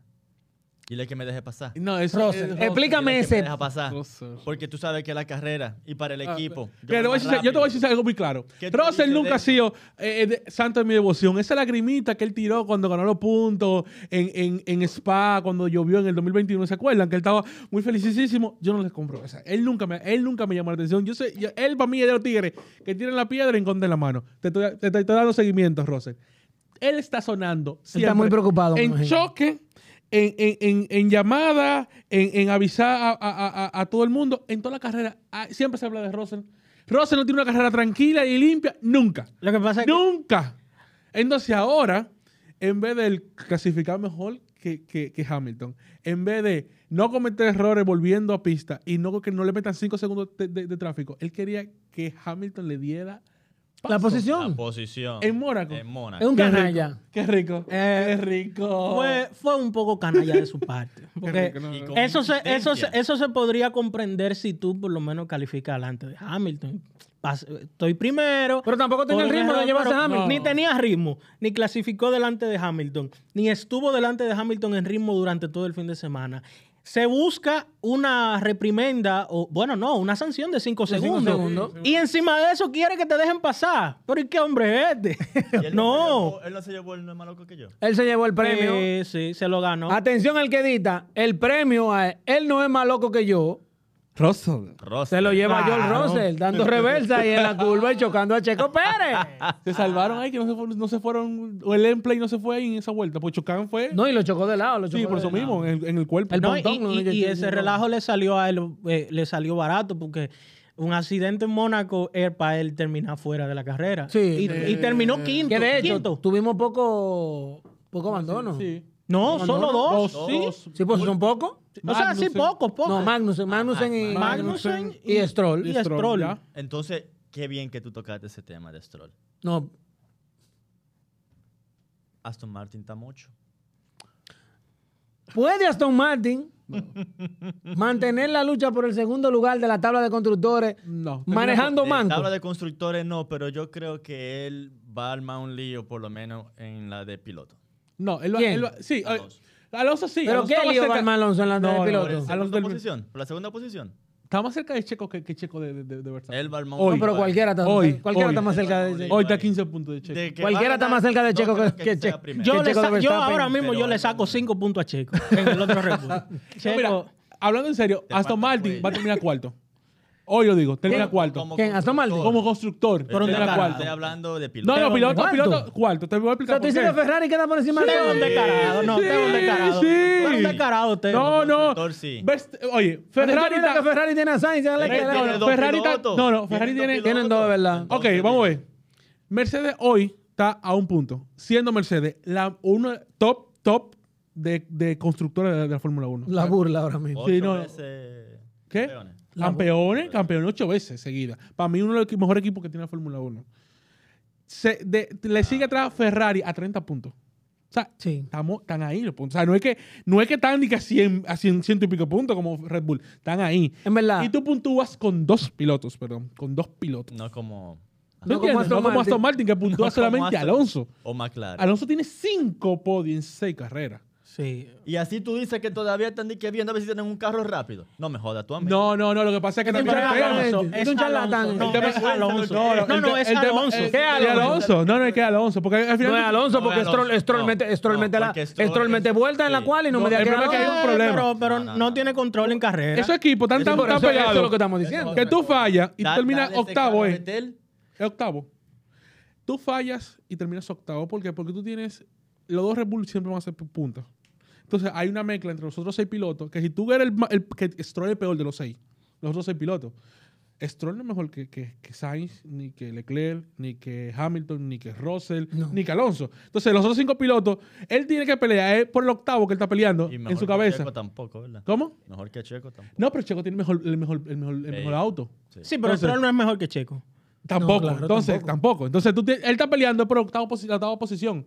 Speaker 3: Dile que me deje pasar.
Speaker 2: No, eso es-
Speaker 1: explícame
Speaker 3: Dile que me
Speaker 1: ese.
Speaker 3: deja pasar.
Speaker 2: Russell.
Speaker 3: Porque tú sabes que la carrera y para el
Speaker 2: Ah,
Speaker 3: equipo.
Speaker 2: Decir- yo te voy a decir algo muy claro.
Speaker 3: ¿Qué tú
Speaker 2: Russell nunca ha sido eh, de- santo de mi devoción. Esa lagrimita que él tiró cuando ganó los puntos en, en, en Spa, cuando llovió en el 2021, ¿se acuerdan? Que él estaba muy felicísimo. Yo no les compro esa. Él nunca me, él nunca me llamó la atención. Yo sé, yo- él para mí es de los tigres que tienen la piedra y encontren la mano. Te estoy, te estoy- estoy dando seguimiento, Russell. Él está sonando.
Speaker 1: Está muy preocupado,
Speaker 2: En
Speaker 1: imagino.
Speaker 2: choque, en, en, en, en llamada, en, en avisar a, a- a- a todo el mundo. En toda la carrera, ah, siempre se habla de Russell. Russell no tiene una carrera tranquila y limpia. Nunca.
Speaker 4: Lo que pasa es que
Speaker 2: Nunca. Entonces ahora, en vez de clasificar mejor que, que- que Hamilton, en vez de no cometer errores volviendo a pista y no que no le metan cinco segundos de, de- de tráfico, él quería que Hamilton le diera
Speaker 1: La posición.
Speaker 3: La posición.
Speaker 2: En Mónaco.
Speaker 3: En Mónaco.
Speaker 1: Es un
Speaker 2: Qué rico.
Speaker 1: canalla.
Speaker 2: Qué rico.
Speaker 4: Eh,
Speaker 2: Qué rico.
Speaker 4: fue, fue un poco canalla de su parte. Porque
Speaker 2: rico, no, no.
Speaker 4: eso se, eso, se, eso se podría comprender si tú por lo menos calificas delante de Hamilton. Pas- Estoy primero.
Speaker 1: Pero tampoco tenía el ritmo de llevarse a Hamilton.
Speaker 4: Ni tenía ritmo, ni clasificó delante de Hamilton, ni estuvo delante de Hamilton en ritmo durante todo el fin de semana. Se busca una reprimenda, o bueno, no, una sanción de cinco
Speaker 1: De cinco
Speaker 4: segundos.
Speaker 1: segundos.
Speaker 4: Y encima de eso quiere que te dejen pasar. Pero ¿y qué hombre es este?
Speaker 3: Él
Speaker 4: no.
Speaker 3: se llevó- él no se llevó el no es más loco que yo.
Speaker 1: Él se llevó el premio.
Speaker 4: Eh, sí, se lo ganó.
Speaker 1: Atención al que edita. El premio a él, él no es más loco que yo.
Speaker 2: Russell.
Speaker 1: Se lo lleva
Speaker 4: Claro.
Speaker 1: George Russell dando reversa y en la curva y chocando a Checo Pérez.
Speaker 2: Se salvaron ahí, que no se, fueron, no se fueron. O el Emplay no se fue ahí en esa vuelta. Pues chocaban fue.
Speaker 1: No, y lo chocó de lado. Lo chocó
Speaker 2: sí, por eso mismo, en el, en el cuerpo.
Speaker 1: El
Speaker 4: No, y, ese relajo le salió a él, eh, le salió barato porque un accidente en Mónaco es para él terminar fuera de la carrera.
Speaker 1: Sí.
Speaker 4: Y, y terminó quinto.
Speaker 1: Que de hecho,
Speaker 4: quinto.
Speaker 1: tuvimos poco, poco abandono. Sí,
Speaker 2: Sí.
Speaker 4: No, solo dos.
Speaker 2: Dos,
Speaker 4: sí.
Speaker 2: dos.
Speaker 1: pues son pocos.
Speaker 4: O sea, sí,
Speaker 2: Magnussen.
Speaker 4: poco, poco.
Speaker 1: No, Magnussen, Magnussen y,
Speaker 4: Magnussen
Speaker 1: y Stroll.
Speaker 4: y Stroll.
Speaker 2: ya.
Speaker 3: Entonces, qué bien que tú tocaste ese tema de Stroll.
Speaker 1: No,
Speaker 3: Aston Martin está mucho.
Speaker 1: ¿Puede Aston Martin mantener la lucha por el segundo lugar de la tabla de constructores
Speaker 2: No.
Speaker 1: manejando manco?
Speaker 3: tabla de constructores no, pero yo creo que él va a armar un lío por lo menos en la de piloto.
Speaker 2: No, él va,
Speaker 1: ¿Quién?
Speaker 2: él va- sí,
Speaker 3: Alonso.
Speaker 2: Alonso. Alonso sí.
Speaker 1: ¿Pero
Speaker 2: Alonso
Speaker 1: qué lío va
Speaker 2: cerca-
Speaker 1: Alonso en la
Speaker 2: No,
Speaker 1: de
Speaker 2: no,
Speaker 1: piloto?
Speaker 3: La
Speaker 2: Alonso del-
Speaker 3: posición. Por la segunda posición.
Speaker 2: Está más cerca de Checo que, que Checo de, de, de Verstappen.
Speaker 3: Armar un
Speaker 2: Hoy.
Speaker 1: No, pero cualquiera está,
Speaker 2: Hoy,
Speaker 1: cualquiera
Speaker 2: hoy.
Speaker 1: está más cerca de
Speaker 2: Hoy está a 15 puntos de Checo.
Speaker 3: De
Speaker 1: Cualquiera está más cerca de
Speaker 3: no
Speaker 1: Checo que- que Checo.
Speaker 3: primero.
Speaker 4: Yo,
Speaker 1: Que Checo
Speaker 4: yo ahora mismo yo le saco cinco puntos a Checo en el otro Red Bull.
Speaker 2: No,
Speaker 4: Checo,
Speaker 2: mira, hablando en serio, Aston Martin
Speaker 3: cuello.
Speaker 2: va a terminar cuarto. Hoy lo digo, termina
Speaker 1: ¿Quién?
Speaker 2: cuarto.
Speaker 3: Como
Speaker 1: ¿Quién? ¿Aston Martin?
Speaker 2: Como constructor,
Speaker 4: Pero un
Speaker 2: termina
Speaker 4: descarado.
Speaker 2: cuarto.
Speaker 3: Estoy hablando de piloto.
Speaker 2: No, no, piloto,
Speaker 1: ¿Cuarto?
Speaker 2: piloto, cuarto. Te voy a
Speaker 1: O
Speaker 2: explicar
Speaker 1: sea, tú
Speaker 2: por
Speaker 1: dices que
Speaker 2: qué.
Speaker 1: Ferrari queda por encima
Speaker 4: Usted es
Speaker 1: de
Speaker 4: un descarado, no, usted es un descarado.
Speaker 2: Sí,
Speaker 4: Usted es un descarado, usted.
Speaker 2: No, no.
Speaker 3: constructor, sí.
Speaker 2: Ves- Oye,
Speaker 1: Ferrari
Speaker 2: Ferrari
Speaker 1: que. Ferrari tiene a Sainz, ya le
Speaker 3: Ferrari
Speaker 1: queda-
Speaker 3: tiene
Speaker 2: no,
Speaker 3: dos
Speaker 2: Ferrari está-
Speaker 3: pilotos.
Speaker 2: no, no, Ferrari
Speaker 3: Tienen
Speaker 2: tiene-
Speaker 1: Tienen dos, ¿verdad?
Speaker 2: Ok,
Speaker 3: Entonces,
Speaker 2: vamos a ver. Mercedes hoy está a un punto, siendo Mercedes la una top, top de, de constructores de, de la Fórmula 1.
Speaker 1: La burla ahora mismo.
Speaker 3: Ocho
Speaker 2: Sí, no.
Speaker 3: veces
Speaker 2: ¿Qué?
Speaker 3: campeones.
Speaker 2: Campeones, campeones ocho veces seguidas. Para mí, uno de los mejores equipos que tiene la Fórmula 1. Se- de- le sigue atrás Ferrari a 30 puntos. O sea,
Speaker 1: Sí.
Speaker 2: estamos, están ahí los puntos. O sea, no es que, no es que están ni que a 100, a 100, ciento y pico puntos como Red Bull. Están ahí.
Speaker 1: En verdad.
Speaker 2: Y tú puntúas con dos pilotos, perdón. Con dos pilotos.
Speaker 3: No como.
Speaker 2: ¿No,
Speaker 1: No como? Aston
Speaker 2: no como
Speaker 1: Martin.
Speaker 2: Aston Martin, que puntúa
Speaker 3: no
Speaker 2: solamente
Speaker 3: Aston-
Speaker 2: Alonso.
Speaker 3: O McLaren.
Speaker 2: Alonso tiene cinco podios en seis carreras.
Speaker 4: Sí.
Speaker 3: Y así tú dices que todavía están que viendo a ver si tienen un carro rápido. No me jodas tú a mí.
Speaker 2: No, no, no. Lo que pasa es que
Speaker 1: Es un charlatán, es un charlatán.
Speaker 4: No, es Alonso.
Speaker 2: No, no,
Speaker 4: No, no, es Alonso.
Speaker 1: ¿Qué Alonso?
Speaker 2: Alonso? No, no, es que Alonso. Porque al final.
Speaker 1: No es Alonso,
Speaker 3: No
Speaker 1: porque Stroll,
Speaker 3: No,
Speaker 1: mete, Stroll
Speaker 3: no,
Speaker 1: mete la,
Speaker 3: porque
Speaker 1: Stroll,
Speaker 3: Stroll
Speaker 1: mete
Speaker 3: es-
Speaker 1: vuelta en la cual y no,
Speaker 2: No,
Speaker 1: me diga
Speaker 2: el
Speaker 1: que
Speaker 2: problema es que hay un problema.
Speaker 4: Pero, pero
Speaker 3: No,
Speaker 4: no,
Speaker 3: no, no.
Speaker 4: tiene control en carrera.
Speaker 2: Esos equipos están tan, tan
Speaker 1: eso- eso es lo que estamos diciendo.
Speaker 2: que tú fallas y terminas octavo, eh. Es octavo. Tú fallas y terminas octavo. ¿Por qué? Porque tú tienes. Los dos Red Bull siempre van a ser pu- puntos. Entonces hay una mezcla entre los otros seis pilotos. Que si tú eres el, el que Stroll es el peor de los seis, los otros seis pilotos. Stroll no es mejor que, que, que Sainz, ni que Leclerc, ni que Hamilton, ni que Russell,
Speaker 1: No.
Speaker 2: ni que Alonso. Entonces, los otros cinco pilotos, él tiene que pelear es por el octavo que él está peleando
Speaker 3: Y
Speaker 2: en
Speaker 3: mejor
Speaker 2: su
Speaker 3: que
Speaker 2: cabeza.
Speaker 3: Checo tampoco, ¿verdad?
Speaker 2: ¿Cómo?
Speaker 3: Mejor que Checo tampoco.
Speaker 2: No, pero Checo tiene mejor, el, mejor, el, mejor, el mejor auto.
Speaker 4: Sí, pero
Speaker 2: Entonces-
Speaker 4: Stroll no es mejor que Checo.
Speaker 2: Tampoco.
Speaker 1: claro,
Speaker 2: Entonces,
Speaker 1: tampoco.
Speaker 2: tampoco. Entonces, tú te- él está peleando por octavo la octava posición.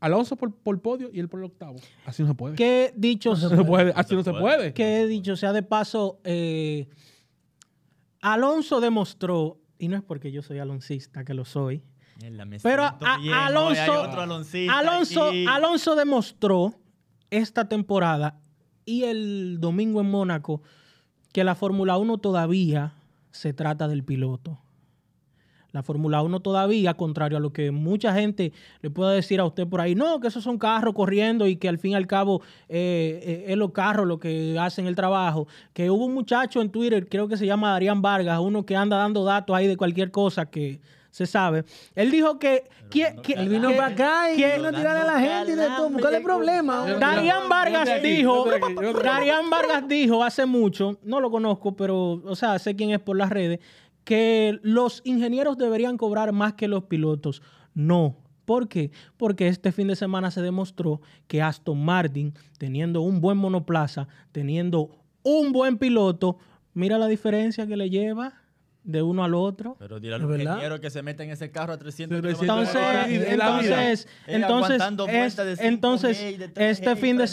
Speaker 2: Alonso por, por podio y él por el octavo. Así no se puede.
Speaker 4: Que dicho,
Speaker 2: No se puede. Así no se
Speaker 3: puede.
Speaker 2: puede.
Speaker 4: que dicho sea de paso, eh, Alonso demostró, y no es porque yo soy aloncista, que lo soy, pero a- Alonso,
Speaker 3: hoy
Speaker 4: Alonso,
Speaker 3: aquí.
Speaker 4: Alonso demostró esta temporada y el domingo en Mónaco que la Fórmula 1 todavía se trata del piloto. La Fórmula 1 todavía, contrario a lo que mucha gente le pueda decir a usted por ahí, no, que esos son carros corriendo y que al fin y al cabo eh, eh, es los carros lo que hacen el trabajo. Que hubo un muchacho en Twitter, creo que se llama Adrián Vargas, uno que anda dando datos ahí de cualquier cosa que se sabe. Él dijo que... que- que-
Speaker 1: Él vino para acá y
Speaker 4: que-
Speaker 1: vino a tirarle a la gente y de todo. ¿Cuál es el problema?
Speaker 4: Darían Vargas
Speaker 2: aquí,
Speaker 4: dijo. Darían Vargas dijo hace mucho, no lo conozco, pero, o sea, sé quién es por las redes, que los ingenieros deberían cobrar más que los pilotos. No. ¿Por qué? Porque este fin de semana se demostró que Aston Martin, teniendo un buen monoplaza, teniendo un buen piloto, mira la diferencia que le lleva de uno al otro.
Speaker 3: Pero dile a
Speaker 1: ¿Es
Speaker 3: los ingenieros que se meten en ese carro a 300
Speaker 2: Pero
Speaker 3: kilómetros
Speaker 2: si
Speaker 3: por hora.
Speaker 4: Entonces, entonces, entonces,
Speaker 3: aguantando
Speaker 4: es- entonces, este fin de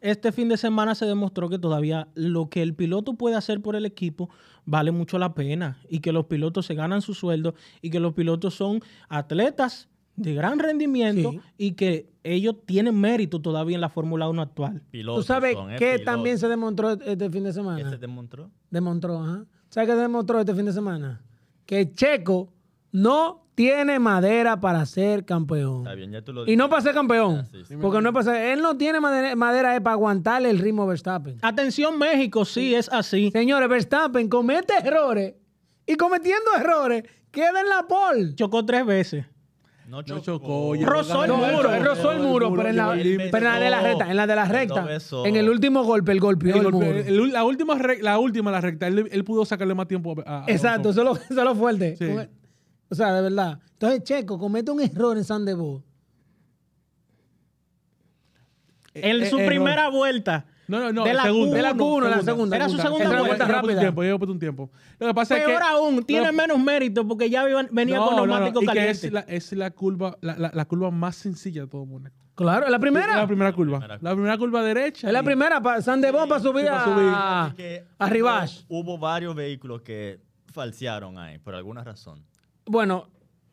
Speaker 4: este fin de semana se demostró que todavía lo que el piloto puede hacer por el equipo vale mucho la pena y que los pilotos se ganan su sueldo y que los pilotos son atletas de gran rendimiento
Speaker 1: Sí.
Speaker 4: y que ellos tienen mérito todavía en la Fórmula 1 actual.
Speaker 3: Pilotos
Speaker 1: ¿Tú sabes
Speaker 3: son, eh,
Speaker 1: qué
Speaker 3: pilotos.
Speaker 1: también se demostró este fin de
Speaker 3: ¿Qué
Speaker 1: semana?
Speaker 3: se demostró?
Speaker 1: Demostró, ajá. ¿Sabes qué demostró este fin de semana? Que Checo no tiene madera para ser campeón.
Speaker 3: Está bien, ya tú lo
Speaker 1: Y no para ser campeón.
Speaker 3: Ah, sí, sí.
Speaker 1: Porque no es para ser- Él no tiene madera, madera para aguantarle el ritmo a Verstappen.
Speaker 4: Atención México, sí, es así.
Speaker 1: Señores, Verstappen comete errores y cometiendo errores queda en la pole.
Speaker 4: Chocó tres veces.
Speaker 3: No
Speaker 2: No
Speaker 3: chocó.
Speaker 2: chocó, llegó
Speaker 4: Rozó el
Speaker 1: No,
Speaker 4: muro,
Speaker 1: él rozó el muro, pero en la,
Speaker 2: llegó al límite.
Speaker 1: pero en la de la recta, en la de la
Speaker 3: Él
Speaker 1: recta.
Speaker 3: besó.
Speaker 1: En el último golpe, el golpeó
Speaker 2: El
Speaker 1: el,
Speaker 2: golpe-
Speaker 1: muro.
Speaker 2: el- la última, re- la última, la recta, él, él pudo sacarle más tiempo a, a- a
Speaker 1: Exacto,
Speaker 2: Alonso.
Speaker 1: eso es lo, eso es lo fuerte.
Speaker 2: Sí.
Speaker 1: O sea, de verdad. Entonces, Checo comete un error en San Debo.
Speaker 4: En
Speaker 2: Eh,
Speaker 4: su
Speaker 2: eh,
Speaker 4: primera vuelta.
Speaker 2: No, no, no.
Speaker 4: De la
Speaker 2: segunda.
Speaker 4: Q1.
Speaker 1: De la Q1, la segunda.
Speaker 4: Era su segunda vuelta.
Speaker 2: Lleva
Speaker 1: rápida.
Speaker 2: tiempo, lleva un tiempo. Lo que pasa es que...
Speaker 4: Peor aún, tiene
Speaker 2: lo-
Speaker 4: menos mérito porque ya venía
Speaker 2: No,
Speaker 4: con
Speaker 2: no, no,
Speaker 4: neumáticos
Speaker 2: y que es la, es la curva, la, la, la curva más sencilla de todo Mónaco.
Speaker 1: Claro, es la
Speaker 2: Es
Speaker 1: primera.
Speaker 2: la primera curva.
Speaker 3: Primera
Speaker 2: La primera curva derecha.
Speaker 1: Es la primera. Pa, San para subir,
Speaker 2: para subir.
Speaker 1: a, a
Speaker 3: hubo-
Speaker 1: Rivas.
Speaker 3: Hubo varios vehículos que falsearon ahí, por alguna razón.
Speaker 1: Bueno,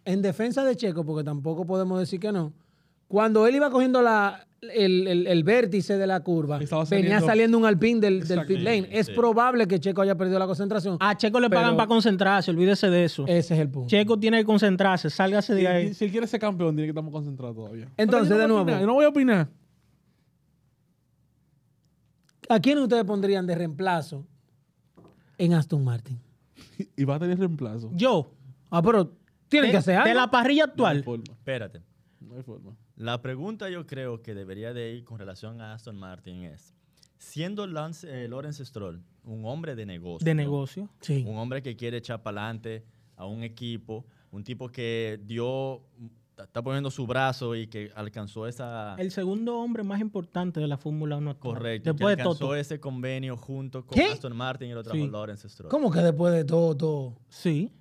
Speaker 1: en defensa de Checo, porque tampoco podemos decir que no, cuando él iba cogiendo la, el, el- el vértice de la curva, venía
Speaker 2: saliendo-
Speaker 1: un alpín del, del pit lane. Es
Speaker 3: sí.
Speaker 1: probable que Checo haya perdido la concentración.
Speaker 4: A Checo le pagan para concentrarse, olvídese de eso.
Speaker 1: Ese es el punto.
Speaker 4: Checo tiene que concentrarse, sálgase de
Speaker 2: Y-
Speaker 4: ahí.
Speaker 2: si él quiere ser campeón, tiene que estar concentrado todavía.
Speaker 1: Entonces,
Speaker 2: no
Speaker 1: de
Speaker 2: voy a
Speaker 1: nuevo.
Speaker 2: opinar, yo no voy a opinar.
Speaker 1: ¿A quién ustedes pondrían de reemplazo en Aston Martin?
Speaker 2: Y va a tener reemplazo.
Speaker 4: Yo,
Speaker 1: Ah, pero tienen
Speaker 4: de,
Speaker 1: que hacer algo.
Speaker 4: de la parrilla
Speaker 2: No hay
Speaker 4: actual,
Speaker 2: forma.
Speaker 3: Espérate.
Speaker 2: No hay forma.
Speaker 3: La pregunta yo creo que debería de ir con relación a Aston Martin es, siendo Lance, eh, Lawrence Stroll un hombre de negocio,
Speaker 4: de
Speaker 3: ¿no?
Speaker 4: negocio.
Speaker 1: Sí.
Speaker 3: un hombre que quiere echar para adelante a un equipo, un tipo que dio, está poniendo su brazo y que alcanzó esa...
Speaker 4: El segundo hombre más importante de la Fórmula 1 actual.
Speaker 3: Correcto,
Speaker 4: Después
Speaker 3: que
Speaker 4: de
Speaker 3: alcanzó
Speaker 4: Toto.
Speaker 3: ese convenio junto con
Speaker 1: ¿Qué?
Speaker 3: Aston Martin y lo trajo
Speaker 4: Sí.
Speaker 3: Lawrence Stroll.
Speaker 1: ¿Cómo que después de todo, todo?
Speaker 4: Sí.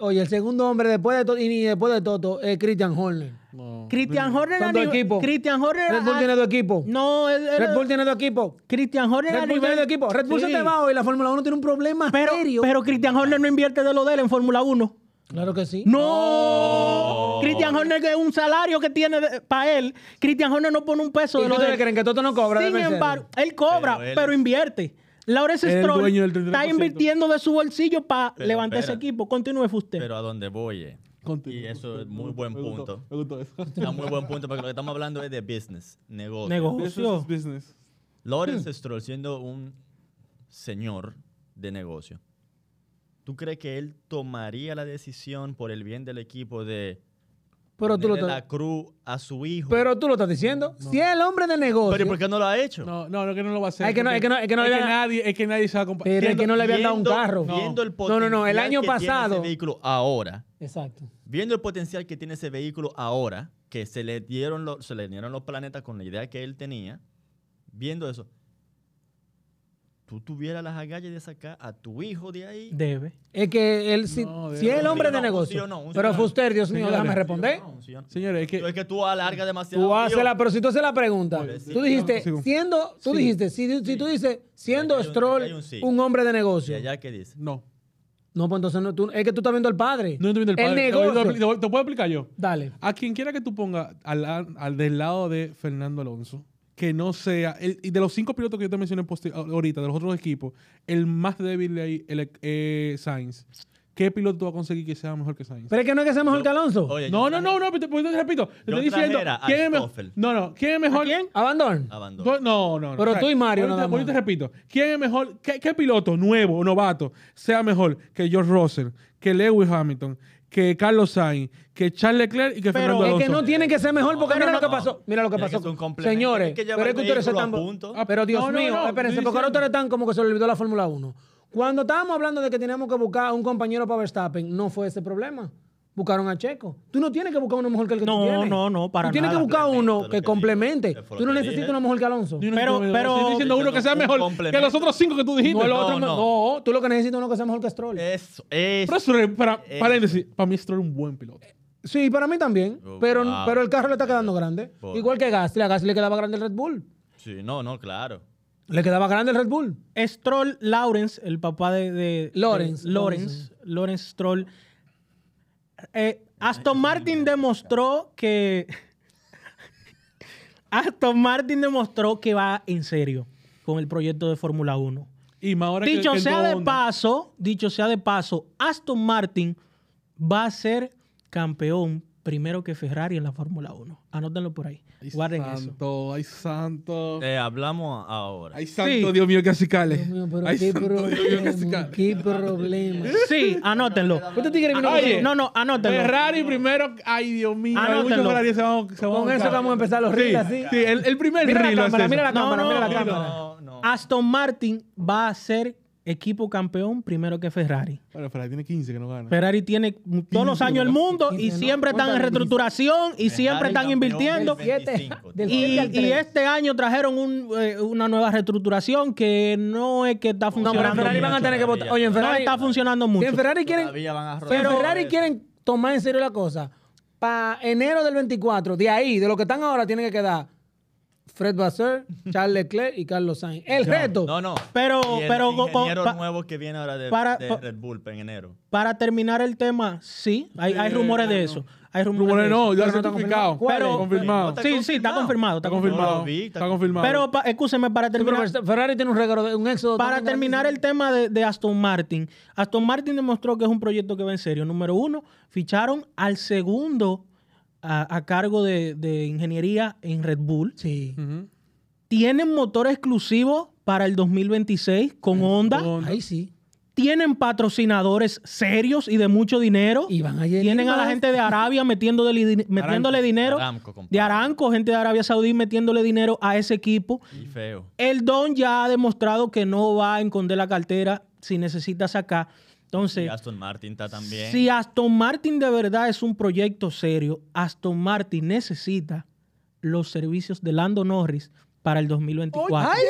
Speaker 1: Oye, el segundo hombre después de todo, y ni después de todo, es Christian Horner.
Speaker 2: No.
Speaker 4: Christian Horner
Speaker 1: Son
Speaker 4: a
Speaker 1: dos equipos.
Speaker 4: Christian Horner
Speaker 1: Red Bull
Speaker 4: a-
Speaker 1: tiene dos equipos.
Speaker 4: No, él- él-
Speaker 1: Red Bull tiene dos equipos.
Speaker 4: Christian Horner
Speaker 1: Red Bull
Speaker 4: nivel-
Speaker 1: tiene dos equipos. Red Bull
Speaker 4: Sí.
Speaker 1: se te va hoy. La Fórmula 1 tiene un problema
Speaker 4: Pero,
Speaker 1: serio.
Speaker 4: pero Christian Horner no invierte de lo de él en Fórmula 1.
Speaker 1: Claro que sí.
Speaker 4: No. Christian Horner que es un salario que tiene para él. Christian Horner no pone un peso
Speaker 1: ¿Y
Speaker 4: de lo de
Speaker 1: creen? ¿Que Toto no cobra
Speaker 4: Sin embargo, él cobra,
Speaker 3: Pero
Speaker 4: invierte. Lawrence Stroll está
Speaker 2: 33%.
Speaker 4: invirtiendo de su bolsillo para levantar ese equipo. Continúe usted.
Speaker 3: Pero a donde voy, eh,
Speaker 2: Continúa.
Speaker 3: y eso es muy
Speaker 2: Me
Speaker 3: buen
Speaker 2: gustó,
Speaker 3: punto.
Speaker 2: Me gustó eso.
Speaker 3: Es muy buen punto porque lo que estamos hablando es de business, negocio.
Speaker 4: Negocio.
Speaker 2: Business.
Speaker 3: Lawrence Stroll siendo un señor de negocio, ¿tú crees que él tomaría la decisión por el bien del equipo de
Speaker 1: Pero tú, lo
Speaker 3: ponerle
Speaker 1: estás,
Speaker 3: la cruz a su hijo?
Speaker 1: pero tú lo estás diciendo. Si es el hombre de negocio.
Speaker 3: Pero ¿y por qué no lo ha hecho?
Speaker 2: No, no, no, que no lo va a hacer.
Speaker 1: Es que no- es que no- es que no le habían-
Speaker 2: nadie, es que nadie se va a comparar.
Speaker 1: Pero es que no le habían dado un
Speaker 3: Viendo-
Speaker 1: carro.
Speaker 3: Viendo el
Speaker 1: No, no, no, el
Speaker 3: potencial
Speaker 1: año
Speaker 3: que tiene
Speaker 1: pasado-
Speaker 3: ese vehículo ahora,
Speaker 1: Exacto.
Speaker 3: viendo el potencial que tiene ese vehículo ahora, que se le dieron los, se le dieron los planetas con la idea que él tenía, viendo eso, tú tuvieras las agallas de sacar a tu hijo de ahí.
Speaker 4: Debe.
Speaker 1: Es que él, si,
Speaker 2: No,
Speaker 1: si es el hombre de
Speaker 3: no,
Speaker 1: negocio.
Speaker 3: no, sí
Speaker 1: pero
Speaker 3: no.
Speaker 1: Fuster, Dios mío, déjame
Speaker 3: ¿Sí o
Speaker 1: responder.
Speaker 3: no? ¿Sí o no?
Speaker 2: Señores, es que.
Speaker 3: Es que tú alargas demasiado.
Speaker 1: Tú haces la, pero si tú haces la pregunta,
Speaker 3: Pues sí.
Speaker 1: tú dijiste, siendo, tú
Speaker 2: Sí.
Speaker 1: dijiste, si, si tú dices, siendo Stroll
Speaker 3: un sí.
Speaker 1: un hombre de
Speaker 3: ¿Y
Speaker 1: negocio.
Speaker 3: allá qué dice?
Speaker 2: No.
Speaker 1: No, pues entonces no, tú- es que tú estás viendo al padre.
Speaker 2: No estoy viendo el padre. Voy-
Speaker 1: negocio.
Speaker 2: te puedo explicar yo.
Speaker 1: Dale.
Speaker 2: A quien quiera que tú pongas al, al del lado de Fernando Alonso, que no sea, el, y de los cinco pilotos que yo te mencioné ahorita, de los otros equipos, el más débil de ahí, el eh, Sainz. ¿Qué piloto tú vas a conseguir que sea mejor que Sainz?
Speaker 1: Pero es que no es que sea mejor
Speaker 3: Yo-
Speaker 1: que Alonso.
Speaker 3: Oye,
Speaker 2: no, no, no, no, pero te, pues te repito. Te estoy diciendo.
Speaker 3: a
Speaker 2: ¿quién es mejor? No, no, ¿quién es mejor?
Speaker 4: quién?
Speaker 1: Abandono.
Speaker 3: Abandono.
Speaker 2: Tú- No, no, no.
Speaker 1: Pero tú y Mario
Speaker 2: ahorita-
Speaker 1: nada más.
Speaker 2: ahorita te repito. ¿Quién es mejor? ¿Qué, qué piloto nuevo o novato sea mejor que George Russell, que Lewis Hamilton, que Carlos Sainz, que Charles Leclerc y que
Speaker 4: Pero
Speaker 2: Fernando
Speaker 1: Es
Speaker 2: Alonso?
Speaker 1: que no tiene que ser mejor porque
Speaker 3: No,
Speaker 1: mira lo que pasó. Mira lo que pasó. Señores, pero es que ustedes están.
Speaker 2: Ah,
Speaker 1: Pero Dios
Speaker 2: no,
Speaker 1: mío,
Speaker 2: no,
Speaker 1: espérense, porque ahora ustedes están como que se le olvidó la Fórmula 1. Cuando estábamos hablando de que teníamos que buscar un compañero para Verstappen, no fue ese problema. Buscaron a Checo. Tú no tienes que buscar uno mejor que el que
Speaker 4: No,
Speaker 1: tú tienes.
Speaker 4: no, no, para
Speaker 1: Tú tienes
Speaker 4: nada.
Speaker 1: que buscar uno que
Speaker 3: que
Speaker 1: complemente. Tú no necesitas uno mejor que Alonso.
Speaker 2: No
Speaker 4: Pero- pero-
Speaker 2: estoy diciendo uno que sea
Speaker 3: Un
Speaker 2: mejor que los otros cinco que tú dijiste.
Speaker 1: No,
Speaker 3: No,
Speaker 1: otro, no.
Speaker 3: no.
Speaker 1: tú lo que necesitas es uno que sea mejor que Stroll.
Speaker 3: Eso, eso.
Speaker 2: Pero Stroll, para, paréntesis, para mí Stroll es un buen piloto.
Speaker 1: Sí, para mí también.
Speaker 3: Oh,
Speaker 1: pero,
Speaker 3: wow.
Speaker 1: pero el carro le está quedando grande.
Speaker 3: Por-
Speaker 1: Igual que Gasly. A Gasly le quedaba grande el Red Bull.
Speaker 3: Sí, no, no, claro.
Speaker 1: Le quedaba grande el Red Bull.
Speaker 4: Stroll Lawrence, el papá de, de-
Speaker 1: Lawrence,
Speaker 4: de Lawrence, Lawrence Stroll. Eh, Aston Martin demostró que. Aston Martin demostró que va en serio con el proyecto de Fórmula 1.
Speaker 2: Y más ahora que-
Speaker 4: Dicho
Speaker 2: que
Speaker 4: sea de paso, dicho sea de paso, Aston Martin va a ser campeón primero que Ferrari en la Fórmula 1. Anótenlo por ahí.
Speaker 2: Ay,
Speaker 4: Guarden eso.
Speaker 2: santo, ay, santo.
Speaker 3: Eh, hablamos ahora.
Speaker 2: Ay, santo,
Speaker 4: Sí.
Speaker 2: Dios mío, casi cale.
Speaker 1: Dios mío, pero
Speaker 2: Ay,
Speaker 1: qué
Speaker 2: santo, Dios mío, casi
Speaker 1: problema, qué problema.
Speaker 4: Sí, anótenlo.
Speaker 1: Este
Speaker 2: Oye,
Speaker 1: con-
Speaker 4: No, no, anótenlo.
Speaker 2: Ferrari primero. Ay, Dios mío.
Speaker 4: Anótenlo.
Speaker 2: Muchos Ferrari se van, se van
Speaker 1: Con eso vamos a empezar los
Speaker 2: Sí,
Speaker 1: reels así.
Speaker 2: Sí, el, el primer
Speaker 1: Mira la cámara,
Speaker 2: es
Speaker 1: mira la.
Speaker 4: No,
Speaker 1: cámara,
Speaker 4: no,
Speaker 1: mira la cámara.
Speaker 3: No, no.
Speaker 4: Aston Martin va a ser equipo campeón primero que Ferrari.
Speaker 2: Bueno, Ferrari tiene 15 que no gana.
Speaker 4: Ferrari tiene todos los años el mundo y
Speaker 1: ¿no?
Speaker 4: siempre están en
Speaker 1: ¿Cuántas
Speaker 4: reestructuración y siempre
Speaker 3: Ferrari
Speaker 4: están invirtiendo.
Speaker 3: del
Speaker 1: Siete,
Speaker 3: 25.
Speaker 1: del
Speaker 4: Y, este año trajeron un, eh, una nueva reestructuración que no es que está
Speaker 1: No, pero en
Speaker 4: funcionando.
Speaker 1: Ferrari van a tener que votar. Oye, en
Speaker 4: no
Speaker 1: Ferrari.
Speaker 4: está funcionando
Speaker 1: si
Speaker 4: mucho.
Speaker 1: en Ferrari quieren.
Speaker 3: Rodar.
Speaker 1: Ferrari quieren tomar en serio la cosa, para enero del 24, de ahí, de lo que están ahora, tienen que quedar Fred Vasseur, Charles Leclerc y Carlos Sainz. El reto.
Speaker 3: No, no.
Speaker 4: Pero-
Speaker 3: Y el
Speaker 4: pero-
Speaker 3: ingeniero
Speaker 4: pa-
Speaker 3: nuevo que viene ahora de,
Speaker 4: para-
Speaker 3: de
Speaker 4: pa-
Speaker 3: Red Bull en enero.
Speaker 4: Para terminar el tema, sí, hay, hay
Speaker 2: Sí,
Speaker 4: rumores de
Speaker 2: no.
Speaker 4: eso. Hay rumores
Speaker 2: Rumores
Speaker 4: de
Speaker 2: no,
Speaker 4: eso.
Speaker 2: ya
Speaker 1: Pero no está confirmado. ¿Cuál
Speaker 4: es?
Speaker 2: confirmado.
Speaker 4: Sí, sí, está confirmado. Está confirmado.
Speaker 3: está
Speaker 2: Está confirmado.
Speaker 4: Pero pa- escúcheme, para
Speaker 1: Sí, pero
Speaker 4: terminar,
Speaker 1: Ferrari tiene un, récord, un éxodo.
Speaker 4: para terminar el tema de, de Aston Martin, Aston Martin demostró que es un proyecto que va en serio. Número uno, ficharon al segundo a, a cargo de, de ingeniería en Red Bull.
Speaker 1: Sí.
Speaker 4: Tienen motor exclusivo para el 2026 con Honda.
Speaker 2: Honda.
Speaker 1: Ahí sí.
Speaker 4: Tienen patrocinadores serios y de mucho dinero.
Speaker 1: Y van a
Speaker 4: Tienen a la gente de Arabia metiéndole, metiéndole dinero.
Speaker 3: Aramco,
Speaker 4: de Aranco, gente de Arabia Saudí metiéndole dinero a ese equipo.
Speaker 3: Y feo.
Speaker 4: El Don ya ha demostrado que no va a esconder la cartera si necesita sacar.
Speaker 3: Y
Speaker 4: Entonces,
Speaker 3: Aston Martin está también.
Speaker 4: si Aston Martin de verdad es un proyecto serio, Aston Martin necesita los servicios de Lando Norris para el 2024.
Speaker 1: ¡Ay!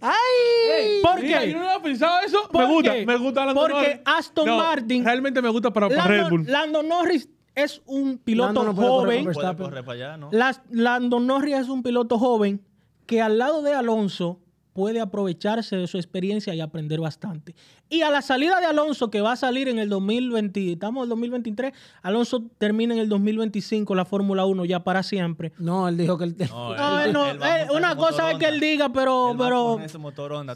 Speaker 1: ¡Ay!
Speaker 4: ¿Por
Speaker 2: Mira,
Speaker 4: qué?
Speaker 2: yo no había pensado eso.
Speaker 4: ¿Por
Speaker 2: me gusta,
Speaker 4: qué?
Speaker 2: me gusta Lando
Speaker 4: Porque
Speaker 2: Norris.
Speaker 4: Aston
Speaker 2: No,
Speaker 4: Martin-
Speaker 2: Realmente me gusta para, para Red Bull.
Speaker 4: Lando Norris es un piloto
Speaker 1: Lando no puede correr
Speaker 4: joven.
Speaker 1: con
Speaker 3: Puede
Speaker 1: Verstappen.
Speaker 3: correr para allá, ¿no?
Speaker 4: Las- Lando Norris es un piloto joven que al lado de Alonso puede aprovecharse de su experiencia y aprender bastante. Y a la salida de Alonso, que va a salir en el 2020, estamos en el 2023, Alonso termina en el 2025 la Fórmula 1 ya para siempre.
Speaker 1: No, él dijo que él.
Speaker 3: No,
Speaker 4: No,
Speaker 3: él-
Speaker 4: él no,
Speaker 3: él va a
Speaker 4: eh, una cosa es que él diga, pero...
Speaker 3: Él va a
Speaker 4: pero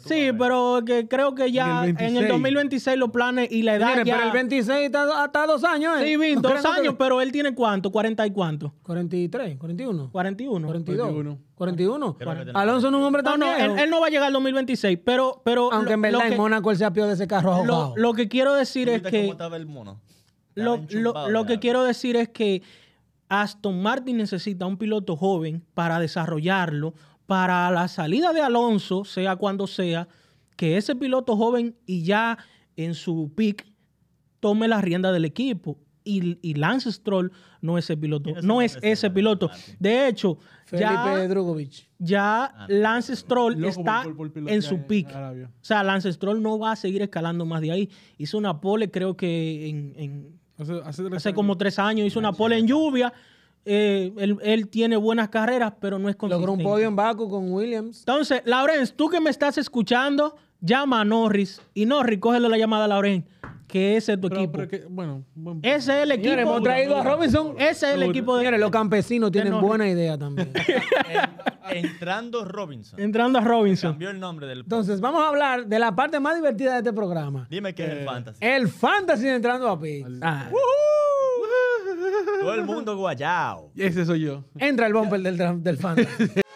Speaker 3: tú
Speaker 4: sí, pero que creo que ya
Speaker 2: En
Speaker 4: en
Speaker 2: el
Speaker 4: el,
Speaker 2: 26.
Speaker 4: 2026 los planes y la edad
Speaker 1: Mire,
Speaker 4: ya...
Speaker 1: pero el 26 está hasta dos años. ¿eh?
Speaker 4: Sí, vi,
Speaker 1: ¿No
Speaker 4: dos años, pero él tiene cuánto, 40 y cuánto,
Speaker 1: 43, 41.
Speaker 4: 41.
Speaker 1: 42.
Speaker 2: 41.
Speaker 1: 41.
Speaker 3: Creo que tiene
Speaker 1: Alonso no es un hombre
Speaker 4: No,
Speaker 1: tan
Speaker 4: no,
Speaker 1: viejo.
Speaker 4: él, él no va a llegar al 2026, pero... pero
Speaker 1: Aunque
Speaker 4: lo-
Speaker 1: en verdad
Speaker 4: que-
Speaker 1: en Mónaco él se apió de ese carro
Speaker 4: lo,
Speaker 1: ahogado.
Speaker 4: lo que quiero decir
Speaker 3: ¿Tú
Speaker 4: es
Speaker 3: cómo
Speaker 4: que
Speaker 3: estaba el mono?
Speaker 4: lo, lo- lo que quiero decir es que Aston Martin necesita un piloto joven para desarrollarlo, para la salida de Alonso, sea cuando sea, que ese piloto joven y ya en su peak tome la rienda del equipo. Y, y Lance Stroll no es ese piloto,
Speaker 3: ¿Quién es
Speaker 4: no
Speaker 3: el
Speaker 4: es ese
Speaker 3: de
Speaker 4: piloto. De hecho,
Speaker 1: Felipe
Speaker 4: ya,
Speaker 1: Drugovich.
Speaker 4: ya
Speaker 3: Ah,
Speaker 4: Lance Stroll
Speaker 2: Loco
Speaker 4: está
Speaker 2: por- por- por
Speaker 4: en su.
Speaker 2: Arabia.
Speaker 4: O sea, Lance Stroll no va a seguir escalando más de ahí. Hizo una pole, creo que en, en-
Speaker 2: Hace, hace tres
Speaker 4: hace
Speaker 2: años.
Speaker 4: como tres años, hizo una pole en lluvia. Eh, él, él tiene buenas carreras, pero no es consistente.
Speaker 1: Logró un podio en Baku con Williams.
Speaker 4: Entonces, Laurenz, tú que me estás escuchando, llama a Norris. Y Norris, cógele la llamada a Laurenz, que ese es tu
Speaker 2: Pero-
Speaker 4: equipo.
Speaker 2: pero que- bueno, buen-
Speaker 4: ese es el equipo.
Speaker 1: Señores, hemos traído a Robinson.
Speaker 4: Ese es el equipo de...
Speaker 1: Señores, los campesinos tienen
Speaker 4: Norris.
Speaker 1: buena idea también.
Speaker 3: En- entrando Robinson.
Speaker 4: Entrando a Robinson.
Speaker 3: Cambió el nombre del.
Speaker 1: Entonces, vamos a hablar de la parte más divertida de este programa.
Speaker 3: Dime qué es el fantasy.
Speaker 1: El fantasy de entrando a pit.
Speaker 4: Ah,
Speaker 3: Todo el mundo guayao.
Speaker 2: Ese soy yo.
Speaker 1: Entra el bumper del, del fantasy.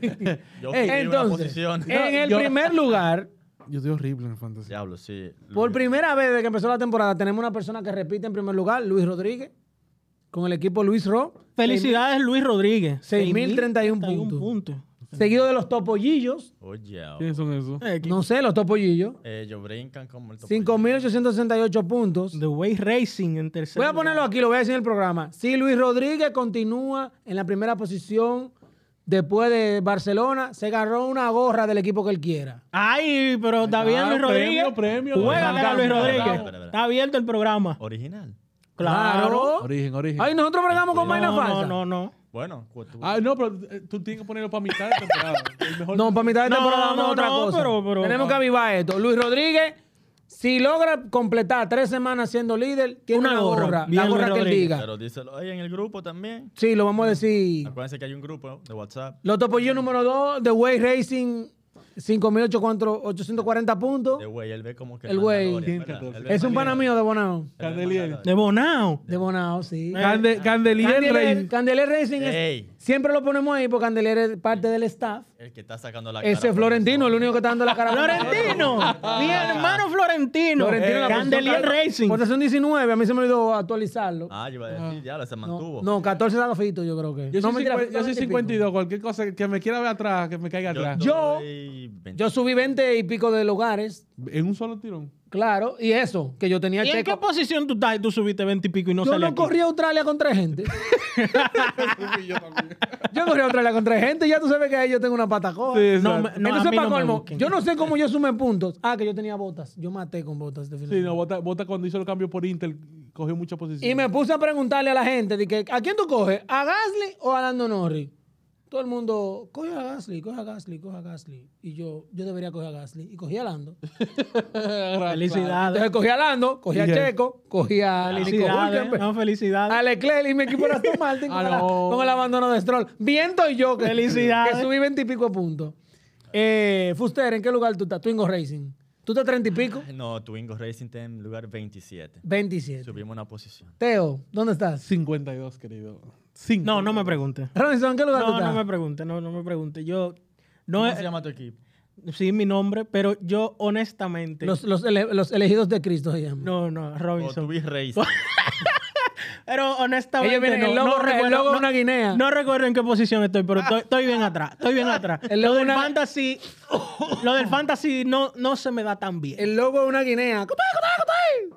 Speaker 3: Yo
Speaker 1: entonces,
Speaker 3: posición.
Speaker 1: en el
Speaker 2: yo-
Speaker 1: primer lugar,
Speaker 2: Yo estoy horrible en el fantasy.
Speaker 3: Diablo, sí.
Speaker 1: por primera vez desde que empezó la temporada, tenemos una persona que repite en primer lugar, Luis Rodríguez, con el equipo Luis Ro.
Speaker 4: Felicidades, Luis Rodríguez.
Speaker 1: 6.031 puntos. Seguido de los topollillos.
Speaker 3: Oye,
Speaker 2: ¿Quiénes son esos?
Speaker 4: Eh,
Speaker 1: No sé, los topollillos.
Speaker 3: ellos brincan como el topo.
Speaker 1: 5.868 puntos.
Speaker 4: The Way Racing en tercer
Speaker 1: Voy a ponerlo aquí, lo voy a decir en el programa. Si Luis Rodríguez continúa en la primera posición después de Barcelona, se agarró una gorra del equipo que él quiera.
Speaker 4: Ay, pero está bien Luis Rodríguez.
Speaker 2: premio, premio.
Speaker 4: Juégale a Luis Rodríguez. Está abierto el programa.
Speaker 3: Original.
Speaker 4: Claro.
Speaker 2: Origen, origen.
Speaker 1: Ay, nosotros bregamos con
Speaker 3: No,
Speaker 1: vaina
Speaker 4: No,
Speaker 1: falsa.
Speaker 4: no, no, no.
Speaker 3: Bueno, cu- tú-
Speaker 2: Ah, no, pero eh, tú tienes que ponerlo para mitad de temporada. Mejor-
Speaker 1: No, para mitad de
Speaker 4: No,
Speaker 1: temporada vamos a
Speaker 4: no,
Speaker 1: otra
Speaker 4: no,
Speaker 1: cosa.
Speaker 4: pero- pero-
Speaker 1: Tenemos que avivar esto. Luis Rodríguez, si logra completar tres semanas siendo líder, tiene
Speaker 4: Una
Speaker 1: una,
Speaker 4: gorra.
Speaker 1: gorra. La gorra que él diga.
Speaker 3: pero díselo ahí en el grupo también.
Speaker 1: Sí, lo vamos a decir.
Speaker 3: Acuérdense que hay un grupo de WhatsApp.
Speaker 1: Los topollos número 2, The Way Racing, 5.840 puntos.
Speaker 3: De güey, él ve como que.
Speaker 1: El güey.
Speaker 3: Mandalorian, ¿verdad?
Speaker 2: 114.
Speaker 3: Él ve
Speaker 1: Es un pana mío de Bonao.
Speaker 2: Candelier.
Speaker 4: De Bonao.
Speaker 1: De Bonao, sí.
Speaker 2: Cande- Candelier Rey.
Speaker 1: Candelier Racing es-. Siempre lo ponemos ahí porque Candelier es parte del staff.
Speaker 3: El que está sacando la cara.
Speaker 1: Ese es Florentino, el único que está dando la cara.
Speaker 4: Florentino. Mi hermano Florentino.
Speaker 1: Florentino, la
Speaker 4: Candelier Racing.
Speaker 1: Posición 19, a mí se me olvidó actualizarlo.
Speaker 3: Ah, yo iba a decir, ya, se mantuvo.
Speaker 1: no, 14 dado fito, yo creo que.
Speaker 2: Yo
Speaker 1: no,
Speaker 2: soy,
Speaker 1: mentira,
Speaker 2: 50 yo soy
Speaker 1: 20 y pico.
Speaker 2: 52. Cualquier cosa que me quiera ver atrás, que me caiga atrás.
Speaker 1: Yo-
Speaker 3: doy 20.
Speaker 1: Yo subí 20 y pico de lugares,
Speaker 2: En un solo tirón.
Speaker 1: Claro, y eso, que yo tenía
Speaker 4: ¿Y en qué
Speaker 1: checo.
Speaker 4: posición tú estás y tú subiste 20 y pico y no
Speaker 1: Yo no
Speaker 4: aquí?
Speaker 1: corrí a Australia con tres gente. yo corrí a Australia con tres gente y ya tú sabes que ahí yo tengo una pata coja.
Speaker 2: Sí,
Speaker 4: No, no,
Speaker 1: Entonces, para
Speaker 4: no
Speaker 1: colmo, yo no sé cómo yo sumé puntos. Ah, que yo tenía botas. Yo maté con botas este fin de
Speaker 2: Sí, no, Bota, Bota cuando hizo el cambio por Intel cogió mucha posición.
Speaker 1: Y me puse a preguntarle a la gente, de que, ¿a quién tú coges? ¿A Gasly o a Lando Norris? Todo el mundo, coge a Gasly, coge a Gasly, coge a Gasly. Y yo, yo debería coger a Gasly. Y cogí a Lando.
Speaker 4: Felicidades.
Speaker 1: Entonces cogí a Lando, cogí a Checo, cogí a
Speaker 4: Felicidades. No, felicidades.
Speaker 1: a Leclerc y mi equipo era Aston Martin
Speaker 2: Ah,
Speaker 1: con, la-
Speaker 2: no.
Speaker 1: con el abandono de Stroll. Viento y yo que,
Speaker 4: Felicidades.
Speaker 1: que subí 20 y pico puntos. Eh, Fuster, ¿en qué lugar tú estás? Twingo Racing. ¿Tú estás 30 y pico?
Speaker 3: No, Twingo Racing está en lugar 27.
Speaker 1: 27.
Speaker 3: Subimos una posición.
Speaker 1: Teo, ¿dónde estás?
Speaker 2: 52, querido. Cinco.
Speaker 4: No, no me pregunte.
Speaker 1: Robinson, ¿en qué lugar tú
Speaker 4: No,
Speaker 1: estás?
Speaker 4: no me pregunte, no, no me pregunte. Yo, no
Speaker 3: ¿Cómo
Speaker 4: es,
Speaker 3: se llama tu equipo?
Speaker 4: sí, mi nombre, pero yo honestamente,
Speaker 1: Los, los, ele- los elegidos de Cristo se llaman.
Speaker 4: no, no,
Speaker 3: O
Speaker 4: Robinson.
Speaker 3: Twin Racing.
Speaker 4: Pero honestamente,
Speaker 1: Ellos vienen-
Speaker 4: no,
Speaker 1: el logo-
Speaker 4: no
Speaker 1: el
Speaker 4: recuerdo,
Speaker 1: logo es
Speaker 4: no-
Speaker 1: una guinea.
Speaker 4: No recuerdo en qué posición estoy, pero estoy, estoy bien atrás. Estoy bien atrás.
Speaker 1: El
Speaker 4: lo
Speaker 1: logo
Speaker 4: del
Speaker 1: una-
Speaker 4: fantasy, lo del fantasy no, no se me da tan bien.
Speaker 1: El logo es una guinea. ¡Cotay, cotay, cotay!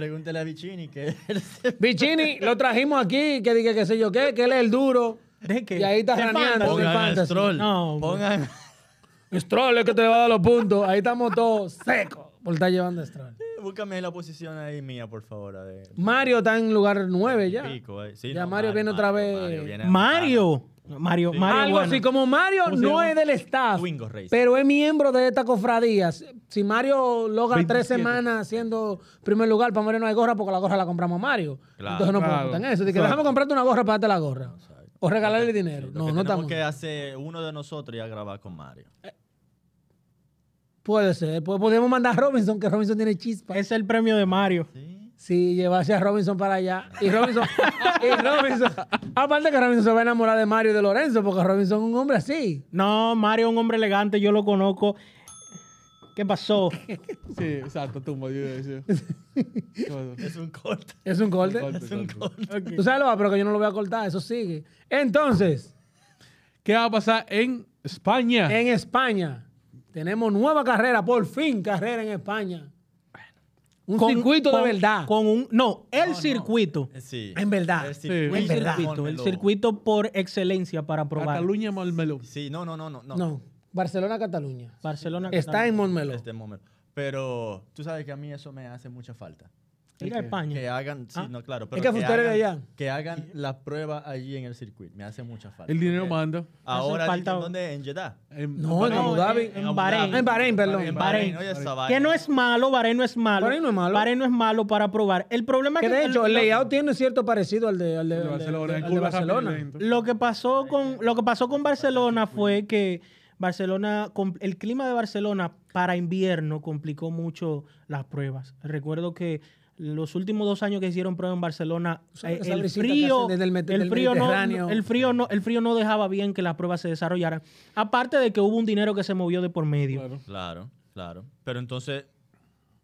Speaker 3: Pregúntale a Vicini que
Speaker 1: Vicini, lo trajimos aquí, que diga que sé yo qué, que él es el duro.
Speaker 4: ¿De qué?
Speaker 1: Y ahí está raneando. Pongan fantasy.
Speaker 3: Stroll.
Speaker 4: No.
Speaker 3: Pongan.
Speaker 1: Stroll es que te va a dar los puntos. Ahí estamos todos secos por estar llevando a Stroll.
Speaker 3: Búscame la posición ahí mía, por favor. A ver.
Speaker 1: Mario está en lugar 9 ya.
Speaker 3: Pico, eh. Sí,
Speaker 1: Ya
Speaker 3: no,
Speaker 1: Mario viene otra vez.
Speaker 3: viene a
Speaker 4: Mario. Mario, Mario,
Speaker 1: Algo
Speaker 4: bueno.
Speaker 1: así como Mario
Speaker 2: ¿Cómo se
Speaker 1: no es del staff, pero es miembro de esta cofradía. Si Mario logra
Speaker 2: 27.
Speaker 1: tres semanas siendo primer lugar, para Mario no hay gorra porque la gorra la compramos a Mario.
Speaker 3: Claro.
Speaker 1: Entonces no
Speaker 2: Claro.
Speaker 1: podemos estar en eso. Que
Speaker 2: Exacto.
Speaker 1: déjame comprarte una gorra para darte la gorra. O regalarle dinero.
Speaker 3: Lo
Speaker 1: no,
Speaker 3: que
Speaker 1: no
Speaker 3: tenemos
Speaker 1: estamos.
Speaker 3: que hacer uno de nosotros y a grabar con Mario.
Speaker 1: Puede ser. Pues podemos mandar a Robinson, que Robinson tiene chispa.
Speaker 4: Es el premio de Mario.
Speaker 3: Sí.
Speaker 1: Sí, llevarse a Robinson para allá. Y Robinson, y Robinson, aparte que Robinson se va a enamorar de Mario y de Lorenzo, porque Robinson es un hombre así.
Speaker 4: No, Mario es un hombre elegante, yo lo conozco. ¿Qué pasó?
Speaker 2: Sí, exacto, tumba. Yo.
Speaker 3: Es un corte.
Speaker 1: Es un corte.
Speaker 3: Es un
Speaker 2: corte.
Speaker 1: Tú sabes lo pero que yo no lo voy a cortar, eso sigue. Entonces,
Speaker 2: ¿Qué va a pasar en España?
Speaker 1: en España, tenemos nueva carrera, por fin carrera en España. Un
Speaker 4: Con-
Speaker 1: circuito
Speaker 4: con-
Speaker 1: de verdad.
Speaker 4: Con un, no, el circuito.
Speaker 3: Eh, Sí.
Speaker 1: En verdad.
Speaker 3: El
Speaker 2: Sí.
Speaker 3: circuito
Speaker 1: En verdad.
Speaker 4: circuito, el circuito por excelencia para probar.
Speaker 2: Cataluña Malmelo.
Speaker 3: Sí, no, no, no, no. no.
Speaker 1: no, Barcelona-Cataluña.
Speaker 4: Barcelona.
Speaker 1: Está en Montmeló.
Speaker 3: Este momento. Pero tú sabes que a mí eso me hace mucha falta.
Speaker 4: Ir a España.
Speaker 3: Que hagan, sí,
Speaker 4: Ah.
Speaker 3: no, claro.
Speaker 1: Es
Speaker 3: Pero
Speaker 1: que de
Speaker 3: hagan,
Speaker 1: allá.
Speaker 3: que hagan la prueba allí en el circuito. Me hace mucha falta.
Speaker 2: El dinero manda.
Speaker 3: Ahora,
Speaker 4: falta-
Speaker 3: dicen, ¿dónde? En Jeddah.
Speaker 2: En-
Speaker 1: No, en Abu Dhabi.
Speaker 4: en- en Bahrein.
Speaker 1: En Bahrein, perdón.
Speaker 3: En
Speaker 4: Bahrein. Que no es malo, Bahrein no es malo.
Speaker 1: Bahrein no es malo.
Speaker 4: Bahrein no es malo para probar. El problema
Speaker 1: Que
Speaker 4: es
Speaker 1: de
Speaker 4: que
Speaker 1: hecho, el layout tiene cierto parecido al de, al de,
Speaker 2: de
Speaker 1: al de-
Speaker 2: Barcelona.
Speaker 1: al
Speaker 2: En
Speaker 1: de Barcelona.
Speaker 4: Lo que pasó con lo que pasó con Barcelona fue que Barcelona el clima de Barcelona para invierno complicó mucho las pruebas. Recuerdo que los últimos dos años que hicieron pruebas en Barcelona, eh, el frío,
Speaker 1: desde el
Speaker 4: frío no, el frío no, el frío no dejaba bien que las pruebas se desarrollaran. Aparte de que hubo un dinero que se movió de por medio.
Speaker 2: Claro.
Speaker 3: Claro, claro. Pero entonces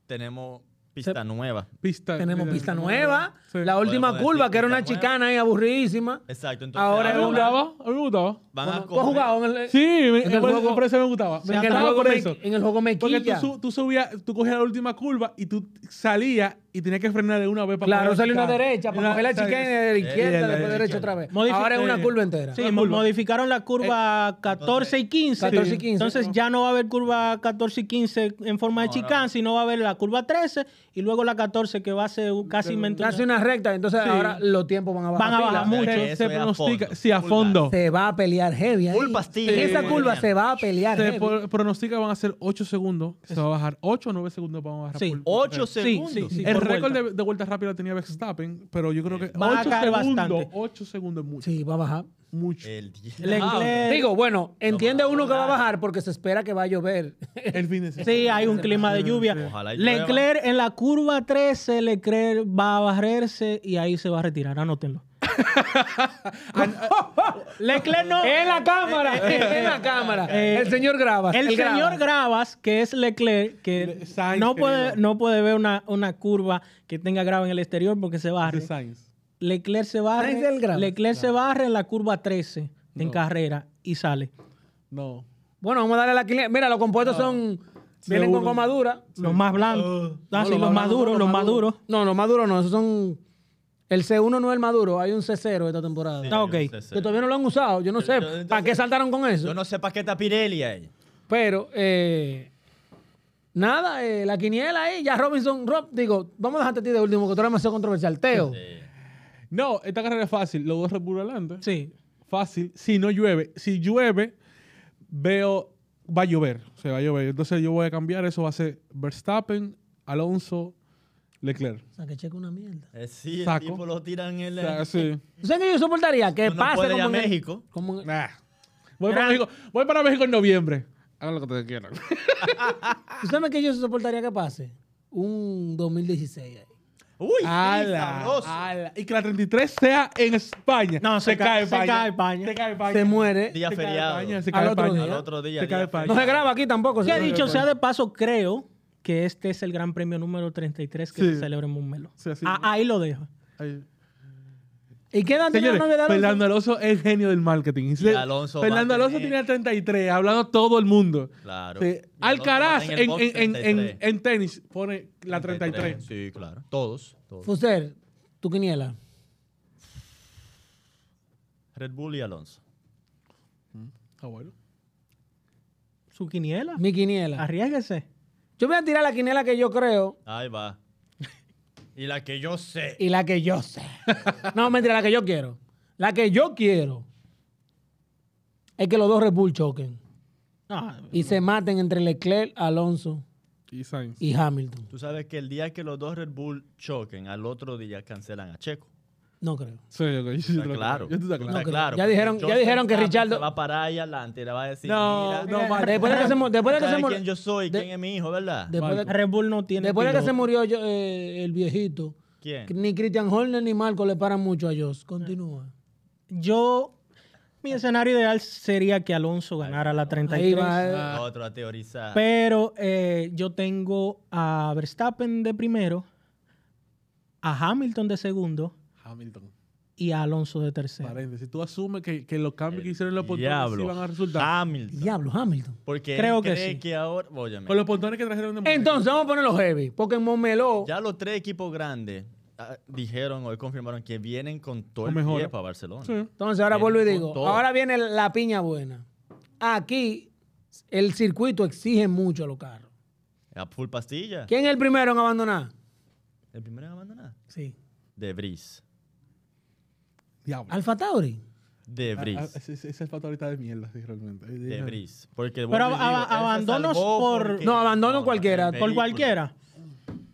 Speaker 3: tenemos pista nueva.
Speaker 2: Pista.
Speaker 1: Tenemos pista nueva.
Speaker 2: Sí.
Speaker 1: La última curva,
Speaker 3: decir
Speaker 1: que era una
Speaker 3: nueva.
Speaker 1: chicana ahí aburridísima.
Speaker 3: Exacto. Entonces,
Speaker 1: Ahora
Speaker 2: A mí
Speaker 1: es
Speaker 2: me gustaba. A mí me gustaba.
Speaker 3: van
Speaker 1: Bueno,
Speaker 3: a
Speaker 1: ¿Tú has
Speaker 3: coger-
Speaker 1: jugado en el,
Speaker 2: Sí, me-
Speaker 1: en el
Speaker 2: por,
Speaker 1: juego-
Speaker 2: por eso me gustaba.
Speaker 1: en el juego,
Speaker 2: por
Speaker 1: me-
Speaker 2: eso.
Speaker 1: en el juego
Speaker 2: Porque tú,
Speaker 1: mequilla?
Speaker 2: su- tú subías, tú cogías la última curva y tú salías y tenía que frenar de una vez para
Speaker 1: Claro, salió una derecha, para coger la chicane de la izquierda, después derecha
Speaker 2: izquierda.
Speaker 1: otra vez.
Speaker 4: Modifi-
Speaker 1: Ahora es una
Speaker 2: eh,
Speaker 1: curva entera.
Speaker 4: Sí, mo- modificaron la curva 14 y 15.
Speaker 1: 14 y 15.
Speaker 4: Entonces ya no va a haber curva 14 y 15 en forma de chicane, sino va a haber la curva 13 y luego la 14 que va a ser casi
Speaker 1: Casi una recta, entonces ahora los tiempos van a bajar.
Speaker 4: Van a bajar mucho.
Speaker 2: Se, se
Speaker 3: a
Speaker 2: pronostica,
Speaker 3: fondo.
Speaker 2: sí, a fondo.
Speaker 1: Se va a pelear heavy ahí.
Speaker 3: Full pastilla.
Speaker 1: En esa
Speaker 3: Sí.
Speaker 1: curva se va a pelear
Speaker 2: Se
Speaker 1: heavy.
Speaker 2: pro- pronostica van a ser 8 segundos. Se va a bajar 8 o 9 segundos. Van a bajar
Speaker 4: Sí.
Speaker 2: por-
Speaker 3: 8
Speaker 4: Sí,
Speaker 3: segundos.
Speaker 4: sí, sí.
Speaker 2: el récord
Speaker 4: vuelta.
Speaker 2: de, de vuelta rápida tenía Verstappen, pero yo creo que
Speaker 4: Va a
Speaker 2: 8
Speaker 4: caer
Speaker 2: segundos,
Speaker 4: bastante.
Speaker 2: 8 segundos es mucho.
Speaker 1: Sí, va a bajar.
Speaker 2: Mucho.
Speaker 3: El.
Speaker 4: Leclerc-
Speaker 1: Digo, bueno, entiende uno que va a bajar porque se espera que va a llover.
Speaker 2: El fin de semana.
Speaker 4: Sí, hay un clima de lluvia.
Speaker 3: Ojalá y
Speaker 4: Leclerc en la curva 13, Leclerc va a barrerse y ahí se va a retirar. Anótenlo. Leclerc no.
Speaker 1: en la cámara, en la cámara.
Speaker 4: Eh,
Speaker 1: el señor Gravas.
Speaker 4: El, señor
Speaker 1: Gravas.
Speaker 4: Gravas, que es Leclerc, que
Speaker 2: Sainz,
Speaker 4: no puede, no puede ver una, una curva que tenga grava en el exterior porque se barre. Leclerc se barre. Leclerc se barre en la curva 13 en carrera y sale.
Speaker 2: No.
Speaker 1: Bueno, vamos a darle la quiniela. Mira, los compuestos son. Vienen con
Speaker 2: Seguro.
Speaker 1: goma dura.
Speaker 4: Los más blancos. Ah, sí,
Speaker 1: No,
Speaker 4: los más duros, los más duros.
Speaker 1: No, los más duros no. Esos son. El C1 no es el más duro. Hay un C0 esta temporada.
Speaker 3: Sí,
Speaker 4: Ah, ok.
Speaker 1: Que todavía no lo han usado. Yo no sé para qué saltaron con eso.
Speaker 3: Yo no sé para qué está Pirelli ahí.
Speaker 1: Pero, eh, nada, eh, la quiniela ahí. Ya Robinson, Rob, digo, vamos a dejarte a ti de último, que tú eres demasiado controversial. Teo.
Speaker 2: No, esta carrera es fácil. Los dos Red Bull adelante.
Speaker 4: Sí.
Speaker 2: Fácil. Si no llueve. Si llueve, veo. Va a llover. O sea, va a llover. Entonces yo voy a cambiar. Eso va a ser Verstappen, Alonso, Leclerc.
Speaker 1: O sea, que checa una mierda.
Speaker 3: Eh, sí, el
Speaker 2: Saco.
Speaker 3: tipo lo tiran en
Speaker 2: O
Speaker 3: el.
Speaker 2: sea, sí.
Speaker 1: ¿Tú sabes que yo soportaría? Que
Speaker 3: Tú no
Speaker 1: pase
Speaker 3: puedes ir
Speaker 1: como
Speaker 3: a
Speaker 1: en el-
Speaker 3: México.
Speaker 1: como en-
Speaker 2: Nah. Voy, para México, voy para México en noviembre. Hagan lo que ustedes quieran.
Speaker 1: ¿Tú sabes que yo soportaría que pase? Un 2016 ahí.
Speaker 3: Uy, sí,
Speaker 2: Ala,
Speaker 3: sabroso.
Speaker 2: ala. Y que la 33 sea en España.
Speaker 4: No, se cae- se cae España.
Speaker 2: Se cae España.
Speaker 1: Se muere.
Speaker 3: Día
Speaker 2: Se cae
Speaker 3: feriado.
Speaker 2: España, se
Speaker 1: Al
Speaker 2: cae
Speaker 1: otro
Speaker 2: España.
Speaker 1: día.
Speaker 3: Al otro día.
Speaker 2: Se cae España.
Speaker 1: No se graba aquí tampoco. Se-
Speaker 4: dicho sea de paso, creo que este es el gran premio número 33 que
Speaker 2: Sí.
Speaker 4: se celebra en Montmeló.
Speaker 2: Sí,
Speaker 4: Ah, ahí lo dejo.
Speaker 2: Ay.
Speaker 1: ¿Y qué edad tiene
Speaker 2: Señores,
Speaker 1: de Alonso?
Speaker 2: Fernando Alonso es el genio del marketing.
Speaker 3: Y Alonso
Speaker 2: Fernando Alonso tenía 33, hablando todo el mundo.
Speaker 3: Claro.
Speaker 2: Sí. Alcaraz en, en- en- en-
Speaker 3: 33.
Speaker 2: en tenis pone la 33.
Speaker 3: Sí, claro. Todos. todos.
Speaker 1: Fuster, tu quiniela.
Speaker 3: Red Bull y Alonso.
Speaker 2: Ah, bueno.
Speaker 4: Su quiniela.
Speaker 1: Mi quiniela.
Speaker 4: Arriesguese.
Speaker 1: Yo voy a tirar la quiniela que yo creo
Speaker 3: Ahí va. Y la que yo sé.
Speaker 1: y la que yo sé. No, mentira, la que yo quiero. La que yo quiero es que los dos Red Bull choquen
Speaker 4: Ah,
Speaker 1: y se maten entre Leclerc, Alonso
Speaker 2: Y Sainz.
Speaker 1: y Hamilton.
Speaker 3: Tú sabes que el día que los dos Red Bull choquen, al otro día cancelan a Checo.
Speaker 1: No creo.
Speaker 2: Sí, yo, yo, yo,
Speaker 3: Está
Speaker 2: yo-
Speaker 3: claro.
Speaker 2: yo- yo- yo-
Speaker 3: Está
Speaker 1: creo.
Speaker 3: claro.
Speaker 1: Ya dijeron- ya dijeron que Richardo-
Speaker 3: va a parar ahí adelante y le va a decir,
Speaker 2: No,
Speaker 3: mira,
Speaker 2: no, Marco.
Speaker 1: después de que se, mu- después de que se
Speaker 3: ¿sabes
Speaker 1: murió,
Speaker 3: quién yo soy?
Speaker 1: de-
Speaker 3: ¿Quién es mi hijo, verdad?
Speaker 1: después de,
Speaker 4: Red Bull no tiene
Speaker 1: después de que se murió yo- eh, el viejito,
Speaker 3: ¿Quién?
Speaker 1: ni Christian Horner ni Marco le paran mucho a Joss. Continúa.
Speaker 4: Yo, mi escenario ideal sería que Alonso ganara la 33.
Speaker 1: Ahí va. eh.
Speaker 2: Ah.
Speaker 3: Otro a teorizar.
Speaker 4: Pero eh, yo tengo a Verstappen de primero, a Hamilton de segundo
Speaker 2: Hamilton.
Speaker 4: y Alonso de tercero.
Speaker 2: Paréntesis. Tú asumes que, que los cambios que hicieron en los pontones sí van a resultar.
Speaker 3: Hamilton.
Speaker 1: Diablo, Hamilton.
Speaker 3: Porque
Speaker 4: Creo
Speaker 3: él
Speaker 4: que
Speaker 3: cree
Speaker 4: sí.
Speaker 3: que ahora... Óyeme.
Speaker 2: Con los pontones que trajeron de.
Speaker 1: Entonces vamos a ponerlo heavy, porque en Momeló
Speaker 3: Ya los tres equipos grandes ah, dijeron hoy confirmaron que vienen con todo el
Speaker 2: mejora.
Speaker 3: pie para Barcelona.
Speaker 2: Sí.
Speaker 1: Entonces ahora vuelvo y digo, ahora viene la piña buena. Aquí el circuito exige mucho a los carros.
Speaker 3: A full pastilla.
Speaker 1: ¿Quién es el primero en abandonar?
Speaker 3: El primero en abandonar.
Speaker 1: Sí.
Speaker 3: De Brice.
Speaker 2: Diablo.
Speaker 1: Alfa Tauri.
Speaker 3: De
Speaker 2: Ah, ah,
Speaker 3: Brice.
Speaker 2: ese, es el fatalista de mierda, sí, realmente.
Speaker 3: De Brice. Porque,
Speaker 4: Pero ab- abandonos por-
Speaker 3: porque-
Speaker 1: No, abandono
Speaker 3: no,
Speaker 1: cualquiera, por
Speaker 4: cualquiera.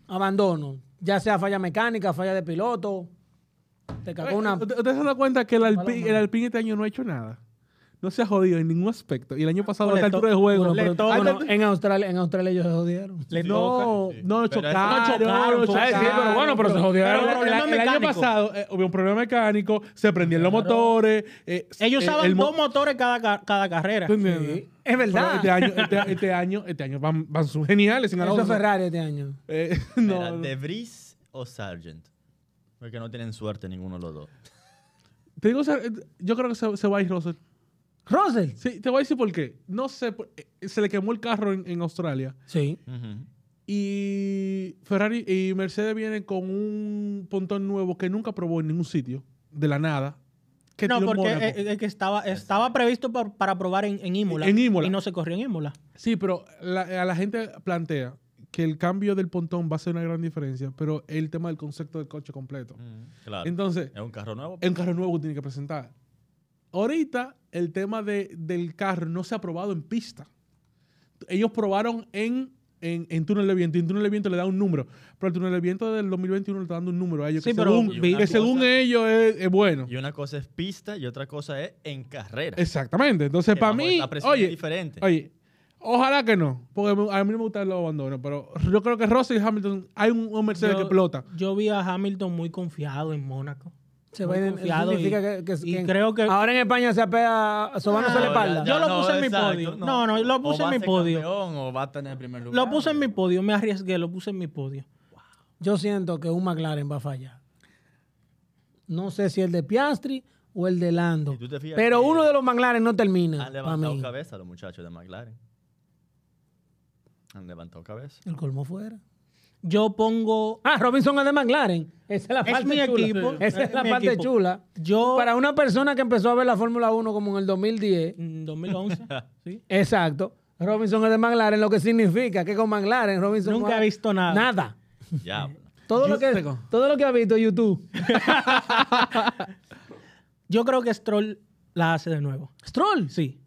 Speaker 1: Abandono. Ya sea falla mecánica, falla de piloto. Te cagó una.
Speaker 2: ¿Ustedes ¿Ustedes se dan cuenta que el, Alpi- el Alpine este año no ha hecho nada? No se ha jodido en ningún aspecto. Y el año pasado, a
Speaker 4: to-
Speaker 2: altura de juego...
Speaker 1: Bueno, pero-
Speaker 4: toca.
Speaker 1: bueno, en Australia, en Australia ellos se jodieron.
Speaker 4: Le
Speaker 2: no,
Speaker 4: toca.
Speaker 3: sí.
Speaker 2: no, chocaron, no
Speaker 4: chocaron,
Speaker 2: chocaron.
Speaker 1: Ah, sí, pero bueno, pero se jodieron.
Speaker 2: Pero el, año pasado eh, hubo un problema mecánico, se prendían los motores. eh,
Speaker 4: Ellos
Speaker 2: eh,
Speaker 4: usaban
Speaker 2: el mo-
Speaker 4: dos motores cada, ca- cada carrera.
Speaker 1: Es verdad.
Speaker 2: Pero Este año, este, este año, este año van, van sus geniales sin
Speaker 1: Eso es. Ferrari este año.
Speaker 2: Eh, no, no.
Speaker 3: ¿De Brice o Sargent? Porque no tienen suerte ninguno de los dos.
Speaker 2: Te digo, yo creo que se, se va a ir Russell.
Speaker 1: Russell.
Speaker 2: Sí, te voy a decir por qué. No sé, eh, se le quemó el carro en, en Australia.
Speaker 1: Sí.
Speaker 2: Y Ferrari y Mercedes vienen con un pontón nuevo que nunca probó en ningún sitio, de la nada. que
Speaker 4: no, porque eh, que estaba, estaba previsto por- para probar en, en Imola.
Speaker 2: En Imola.
Speaker 4: Y no se corrió en Imola.
Speaker 2: Sí, pero la- a la gente plantea que el cambio del pontón va a ser una gran diferencia, pero el tema del concepto del coche completo.
Speaker 3: Mm, claro.
Speaker 2: Entonces,
Speaker 3: es un carro nuevo.
Speaker 2: es un carro nuevo que tiene que presentar. Ahorita, el tema de- del carro no se ha probado en pista. Ellos probaron en, en, en túnel de viento y en túnel de viento le da un número, pero el túnel de viento del 2021 le está dando un número a ellos
Speaker 4: Sí,
Speaker 2: que,
Speaker 4: pero
Speaker 2: según, ellos es, es bueno.
Speaker 3: Y una cosa es pista y otra cosa es en carrera.
Speaker 2: Exactamente. Entonces,
Speaker 3: Que
Speaker 2: para mí,
Speaker 3: presión es
Speaker 2: oye,
Speaker 3: diferente.
Speaker 2: oye, ojalá que no, porque a mí no me gusta los abandonos, pero yo creo que Russell y Hamilton, hay un, un Mercedes
Speaker 4: Yo-
Speaker 2: que explota.
Speaker 4: Yo vi a Hamilton muy confiado en Mónaco.
Speaker 1: Se va a
Speaker 4: confiado y-
Speaker 1: que, que-
Speaker 4: y
Speaker 1: que-
Speaker 4: creo que-
Speaker 1: ahora en España se apea sobándose la
Speaker 3: No,
Speaker 1: espalda.
Speaker 3: ya-
Speaker 4: Yo lo
Speaker 3: no,
Speaker 4: puse en mi
Speaker 3: exacto,
Speaker 4: podio. No, no, lo puse
Speaker 3: O
Speaker 4: en
Speaker 3: va
Speaker 4: mi
Speaker 3: a ser
Speaker 4: podio.
Speaker 3: campeón o va a tener primer lugar.
Speaker 4: Lo puse en mi podio, me arriesgué, lo puse en mi podio.
Speaker 1: Yo siento que un McLaren va a fallar. No sé si el de Piastri o el de Lando. Pero uno de los McLaren no termina.
Speaker 3: Han levantado
Speaker 1: mí.
Speaker 3: cabeza los muchachos de McLaren. Han levantado cabeza.
Speaker 1: El colmo fuera.
Speaker 4: Yo pongo.
Speaker 1: Ah, Robinson es de McLaren. Esa es la
Speaker 4: Es
Speaker 1: parte
Speaker 4: mi
Speaker 1: chula.
Speaker 4: equipo.
Speaker 1: Esa es,
Speaker 4: Es
Speaker 1: la parte
Speaker 4: equipo.
Speaker 1: chula.
Speaker 4: Yo.
Speaker 1: Para una persona que empezó a ver la Fórmula 1 como en el 2010.
Speaker 4: en 2011. ¿sí?
Speaker 1: Exacto. Robinson es de McLaren, lo que significa que con McLaren Robinson
Speaker 4: Nunca
Speaker 1: no ha-
Speaker 4: visto nada.
Speaker 1: Nada.
Speaker 3: Ya.
Speaker 1: Todo lo, que,
Speaker 2: tengo-
Speaker 1: todo lo que ha visto YouTube.
Speaker 4: Yo creo que Stroll la hace de nuevo.
Speaker 1: Stroll.
Speaker 4: Sí.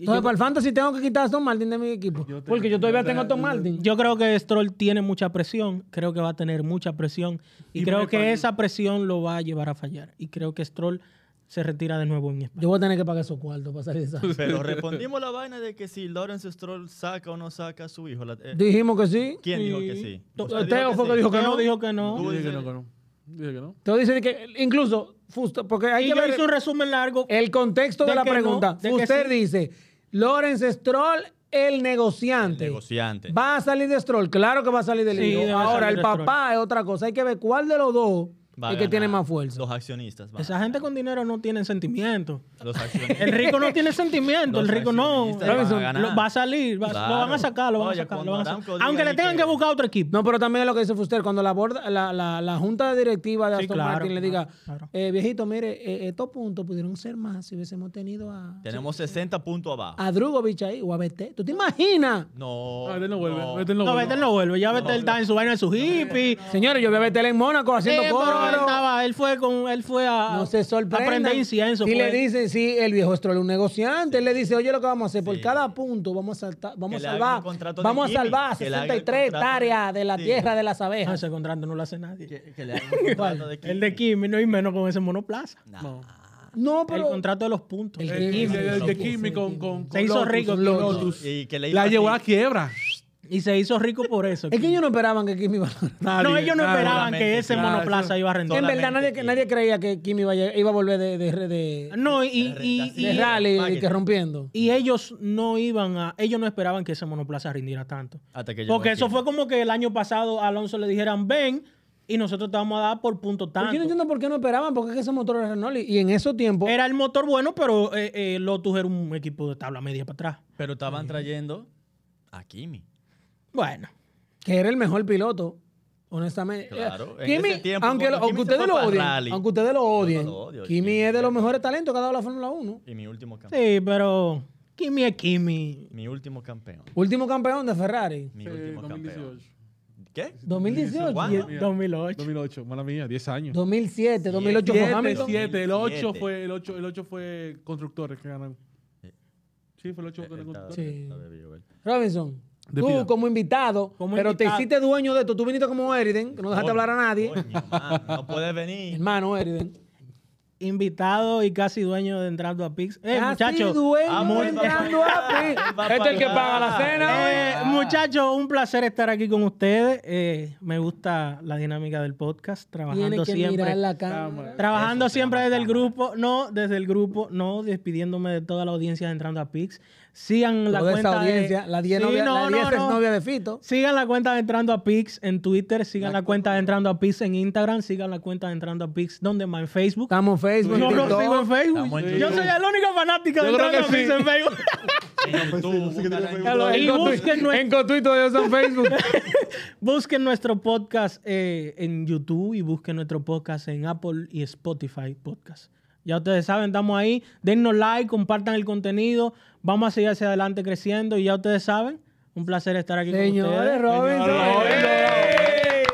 Speaker 1: Entonces,
Speaker 4: yo,
Speaker 1: para el Fantasy tengo que quitar a Aston Martin de mi equipo.
Speaker 2: Yo
Speaker 1: porque yo todavía tengo a Aston Martin.
Speaker 4: yo creo que Stroll tiene mucha presión. Creo que va a tener mucha presión. Y,
Speaker 2: Y
Speaker 4: creo que esa presión lo va a llevar a fallar. Y creo que Stroll se retira de nuevo en España.
Speaker 1: Yo voy a tener que pagar esos cuartos para salir de esa.
Speaker 3: Pero respondimos la vaina de que si Lawrence Stroll saca o no saca a su hijo. La- eh,
Speaker 1: Dijimos que sí.
Speaker 3: ¿Quién dijo que sí?
Speaker 4: To-
Speaker 3: ¿Usted
Speaker 1: Teo fue que dijo que no.
Speaker 4: dijo que no.
Speaker 3: Tú
Speaker 2: Dije que
Speaker 3: dices-
Speaker 2: no, que no. Dije que no.
Speaker 1: Te dice que, incluso, Fuster, porque hay
Speaker 4: Y
Speaker 1: que
Speaker 4: yo
Speaker 1: ver
Speaker 4: hice un resumen largo.
Speaker 1: el contexto de,
Speaker 4: de
Speaker 1: la
Speaker 4: que no,
Speaker 1: pregunta.
Speaker 4: de
Speaker 1: Fuster
Speaker 4: sí.
Speaker 1: dice, Lawrence Stroll, el negociante.
Speaker 3: El negociante.
Speaker 1: ¿Va a salir de Stroll? Claro que va a salir del
Speaker 4: Sí, debe
Speaker 1: Ahora,
Speaker 4: salir
Speaker 1: el
Speaker 4: de Stroll.
Speaker 1: papá es otra cosa. Hay que ver cuál de los dos
Speaker 3: Va a
Speaker 1: es que tiene más fuerza.
Speaker 3: Los accionistas. a
Speaker 4: Esa gente con dinero no tiene sentimiento.
Speaker 3: ganar. Los accionistas.
Speaker 4: El rico no tiene sentimiento, el rico no.
Speaker 3: a
Speaker 4: Robinson, va a salir, va-
Speaker 3: Claro.
Speaker 4: lo van a sacar, lo van
Speaker 3: Oye,
Speaker 4: a sacar. lo van a Aunque le tengan que
Speaker 3: que-
Speaker 4: buscar otro equipo.
Speaker 1: No, pero también es lo que dice Fuster, cuando la, borda- la, la, la junta directiva de
Speaker 4: Sí,
Speaker 1: Aston
Speaker 4: claro,
Speaker 1: Martin le diga,
Speaker 4: claro,
Speaker 1: eh, viejito, mire, eh, estos puntos pudieron ser más si hubiésemos tenido a,
Speaker 3: Tenemos 60 puntos abajo.
Speaker 1: a Drugovich ahí o a BT. ¿Tú te imaginas?
Speaker 3: No.
Speaker 2: Ah, Vettel no vuelve.
Speaker 3: no.
Speaker 2: Vettel no vuelve.
Speaker 4: Ya Vettel está en su vaina, en su hippie.
Speaker 1: Señores, yo vi a Betel en Mónaco haciendo
Speaker 4: Eh, pero él,
Speaker 1: coro.
Speaker 4: estaba, él fue con, él fue a
Speaker 1: No se
Speaker 4: incienso. Fue.
Speaker 1: le dicen, sí, el viejo Stroll es un negociante, él le dice, oye, lo que vamos a hacer, por
Speaker 3: Sí.
Speaker 1: cada punto vamos a saltar, vamos a salvar, vamos a salvar
Speaker 3: que le hagan el
Speaker 1: 63
Speaker 3: contrato de-
Speaker 1: hectáreas de la
Speaker 3: Sí.
Speaker 1: tierra de las
Speaker 4: No,
Speaker 1: abejas.
Speaker 4: ese contrato no lo hace nadie.
Speaker 3: Que, que le hagan un contrato de
Speaker 4: El de Kimi, no y menos con ese monoplaza.
Speaker 3: Nah.
Speaker 2: No.
Speaker 1: No,
Speaker 4: El contrato de los puntos.
Speaker 1: El
Speaker 2: El, el,
Speaker 1: Kimi.
Speaker 2: el de Kimi con, con,
Speaker 4: Se hizo rico con
Speaker 2: Lotus.
Speaker 3: Y que le
Speaker 2: La llevó a quiebra.
Speaker 4: Y se hizo rico por eso.
Speaker 1: es que ellos no esperaban que Kimi iba a
Speaker 2: Nadie,
Speaker 4: no, ellos no esperaban que ese monoplaza iba a rendir.
Speaker 1: En verdad, nadie,
Speaker 3: Kimi.
Speaker 1: nadie creía que Kimi iba a, iba a volver de, de, de,
Speaker 4: No, y, y,
Speaker 3: Sí,
Speaker 1: de
Speaker 4: y-
Speaker 1: rally
Speaker 3: paquete.
Speaker 1: y que rompiendo.
Speaker 4: y ellos no iban a, ellos no esperaban que ese monoplaza rindiera tanto.
Speaker 3: Hasta que
Speaker 4: Porque eso fue como que el año pasado a Alonso le dijeran, ven, y nosotros te vamos a dar por punto tanto.
Speaker 1: yo no entiendo por qué no esperaban, porque es que ese motor era Renault y, y en esos tiempos...
Speaker 4: Era el motor bueno, pero eh, eh, Lotus era un equipo de tabla media para atrás.
Speaker 3: Pero estaban trayendo a Kimi.
Speaker 4: Bueno,
Speaker 1: que era el mejor piloto, honestamente.
Speaker 3: Claro, en
Speaker 1: Kimi,
Speaker 3: ese tiempo,
Speaker 1: aunque, lo- aunque ustedes lo odien, aunque ustedes lo
Speaker 3: yo no
Speaker 1: odien,
Speaker 3: lo odio,
Speaker 1: Kimi
Speaker 3: Kimi
Speaker 1: es de los mejores talentos que ha dado la Fórmula 1.
Speaker 3: Y mi último campeón.
Speaker 4: sí, pero Kimi es Kimi.
Speaker 3: Mi último campeón.
Speaker 1: Último campeón de Ferrari.
Speaker 3: Mi
Speaker 2: Sí,
Speaker 3: último
Speaker 2: 2018.
Speaker 3: campeón. ¿Qué?
Speaker 1: 2018.
Speaker 3: ¿Cuándo?
Speaker 4: Y- 2008.
Speaker 2: 2008, mala mía, 10 años.
Speaker 1: 2007, 2008 fue
Speaker 2: 7,
Speaker 1: Hamilton.
Speaker 2: 7, el 8
Speaker 3: 2007.
Speaker 2: fue, el 8, el 8 fue constructores que ganaron. Sí, fue el 8 de
Speaker 3: Él estaba-
Speaker 2: constructores.
Speaker 1: Sí. Robinson, tú como invitado,
Speaker 4: Como
Speaker 1: pero
Speaker 4: invitado.
Speaker 1: te hiciste dueño de esto. Tú viniste como Eriden, que no dejaste
Speaker 3: Coño,
Speaker 1: hablar a nadie.
Speaker 3: coño, hermano, no puedes venir.
Speaker 1: Hermano Eriden.
Speaker 4: Invitado y casi dueño de entrando a Pix. Eh,
Speaker 1: Casi
Speaker 4: muchachos.
Speaker 1: dueño
Speaker 3: amor,
Speaker 1: entrando a pi.
Speaker 3: Él va
Speaker 1: Este es el que paga la cena.
Speaker 4: Eh,
Speaker 3: Ah.
Speaker 4: muchachos, un placer estar aquí con ustedes. Eh, me gusta la dinámica del podcast, trabajando
Speaker 1: que
Speaker 4: siempre.
Speaker 1: mirar la cámara.
Speaker 4: Trabajando
Speaker 3: Eso se
Speaker 4: siempre desde el grupo, no desde el grupo, no despidiéndome de toda la audiencia de entrando a Pix. Sigan la cuenta
Speaker 1: esa audiencia,
Speaker 4: de...
Speaker 1: la 10
Speaker 4: Sí,
Speaker 1: novia,
Speaker 4: no,
Speaker 1: la
Speaker 4: no,
Speaker 1: 10 es
Speaker 4: no.
Speaker 1: novia de Fito.
Speaker 4: Sigan la cuenta de Entrando a Pix en Twitter, sigan la, cuenta de Entrando a Pix en Instagram, sigan la cuenta de Entrando a Pix donde más en Facebook.
Speaker 1: Estamos en Facebook,
Speaker 4: Yo
Speaker 1: TikTok.
Speaker 4: sigo en Facebook.
Speaker 3: Estamos en
Speaker 4: Yo soy el único fanático de Entrando
Speaker 2: sí.
Speaker 4: en Facebook.
Speaker 3: En En
Speaker 4: Y busquen nuestro-
Speaker 1: En Facebook.
Speaker 4: Busquen nuestro podcast eh, en YouTube y busquen nuestro podcast en Apple y Spotify Podcast. Ya ustedes saben, estamos ahí. Dennos like, compartan el contenido. Vamos a seguir hacia adelante creciendo y ya ustedes saben, un placer estar aquí con
Speaker 1: Señores,
Speaker 4: ustedes.
Speaker 1: Robinson.
Speaker 2: Robinson.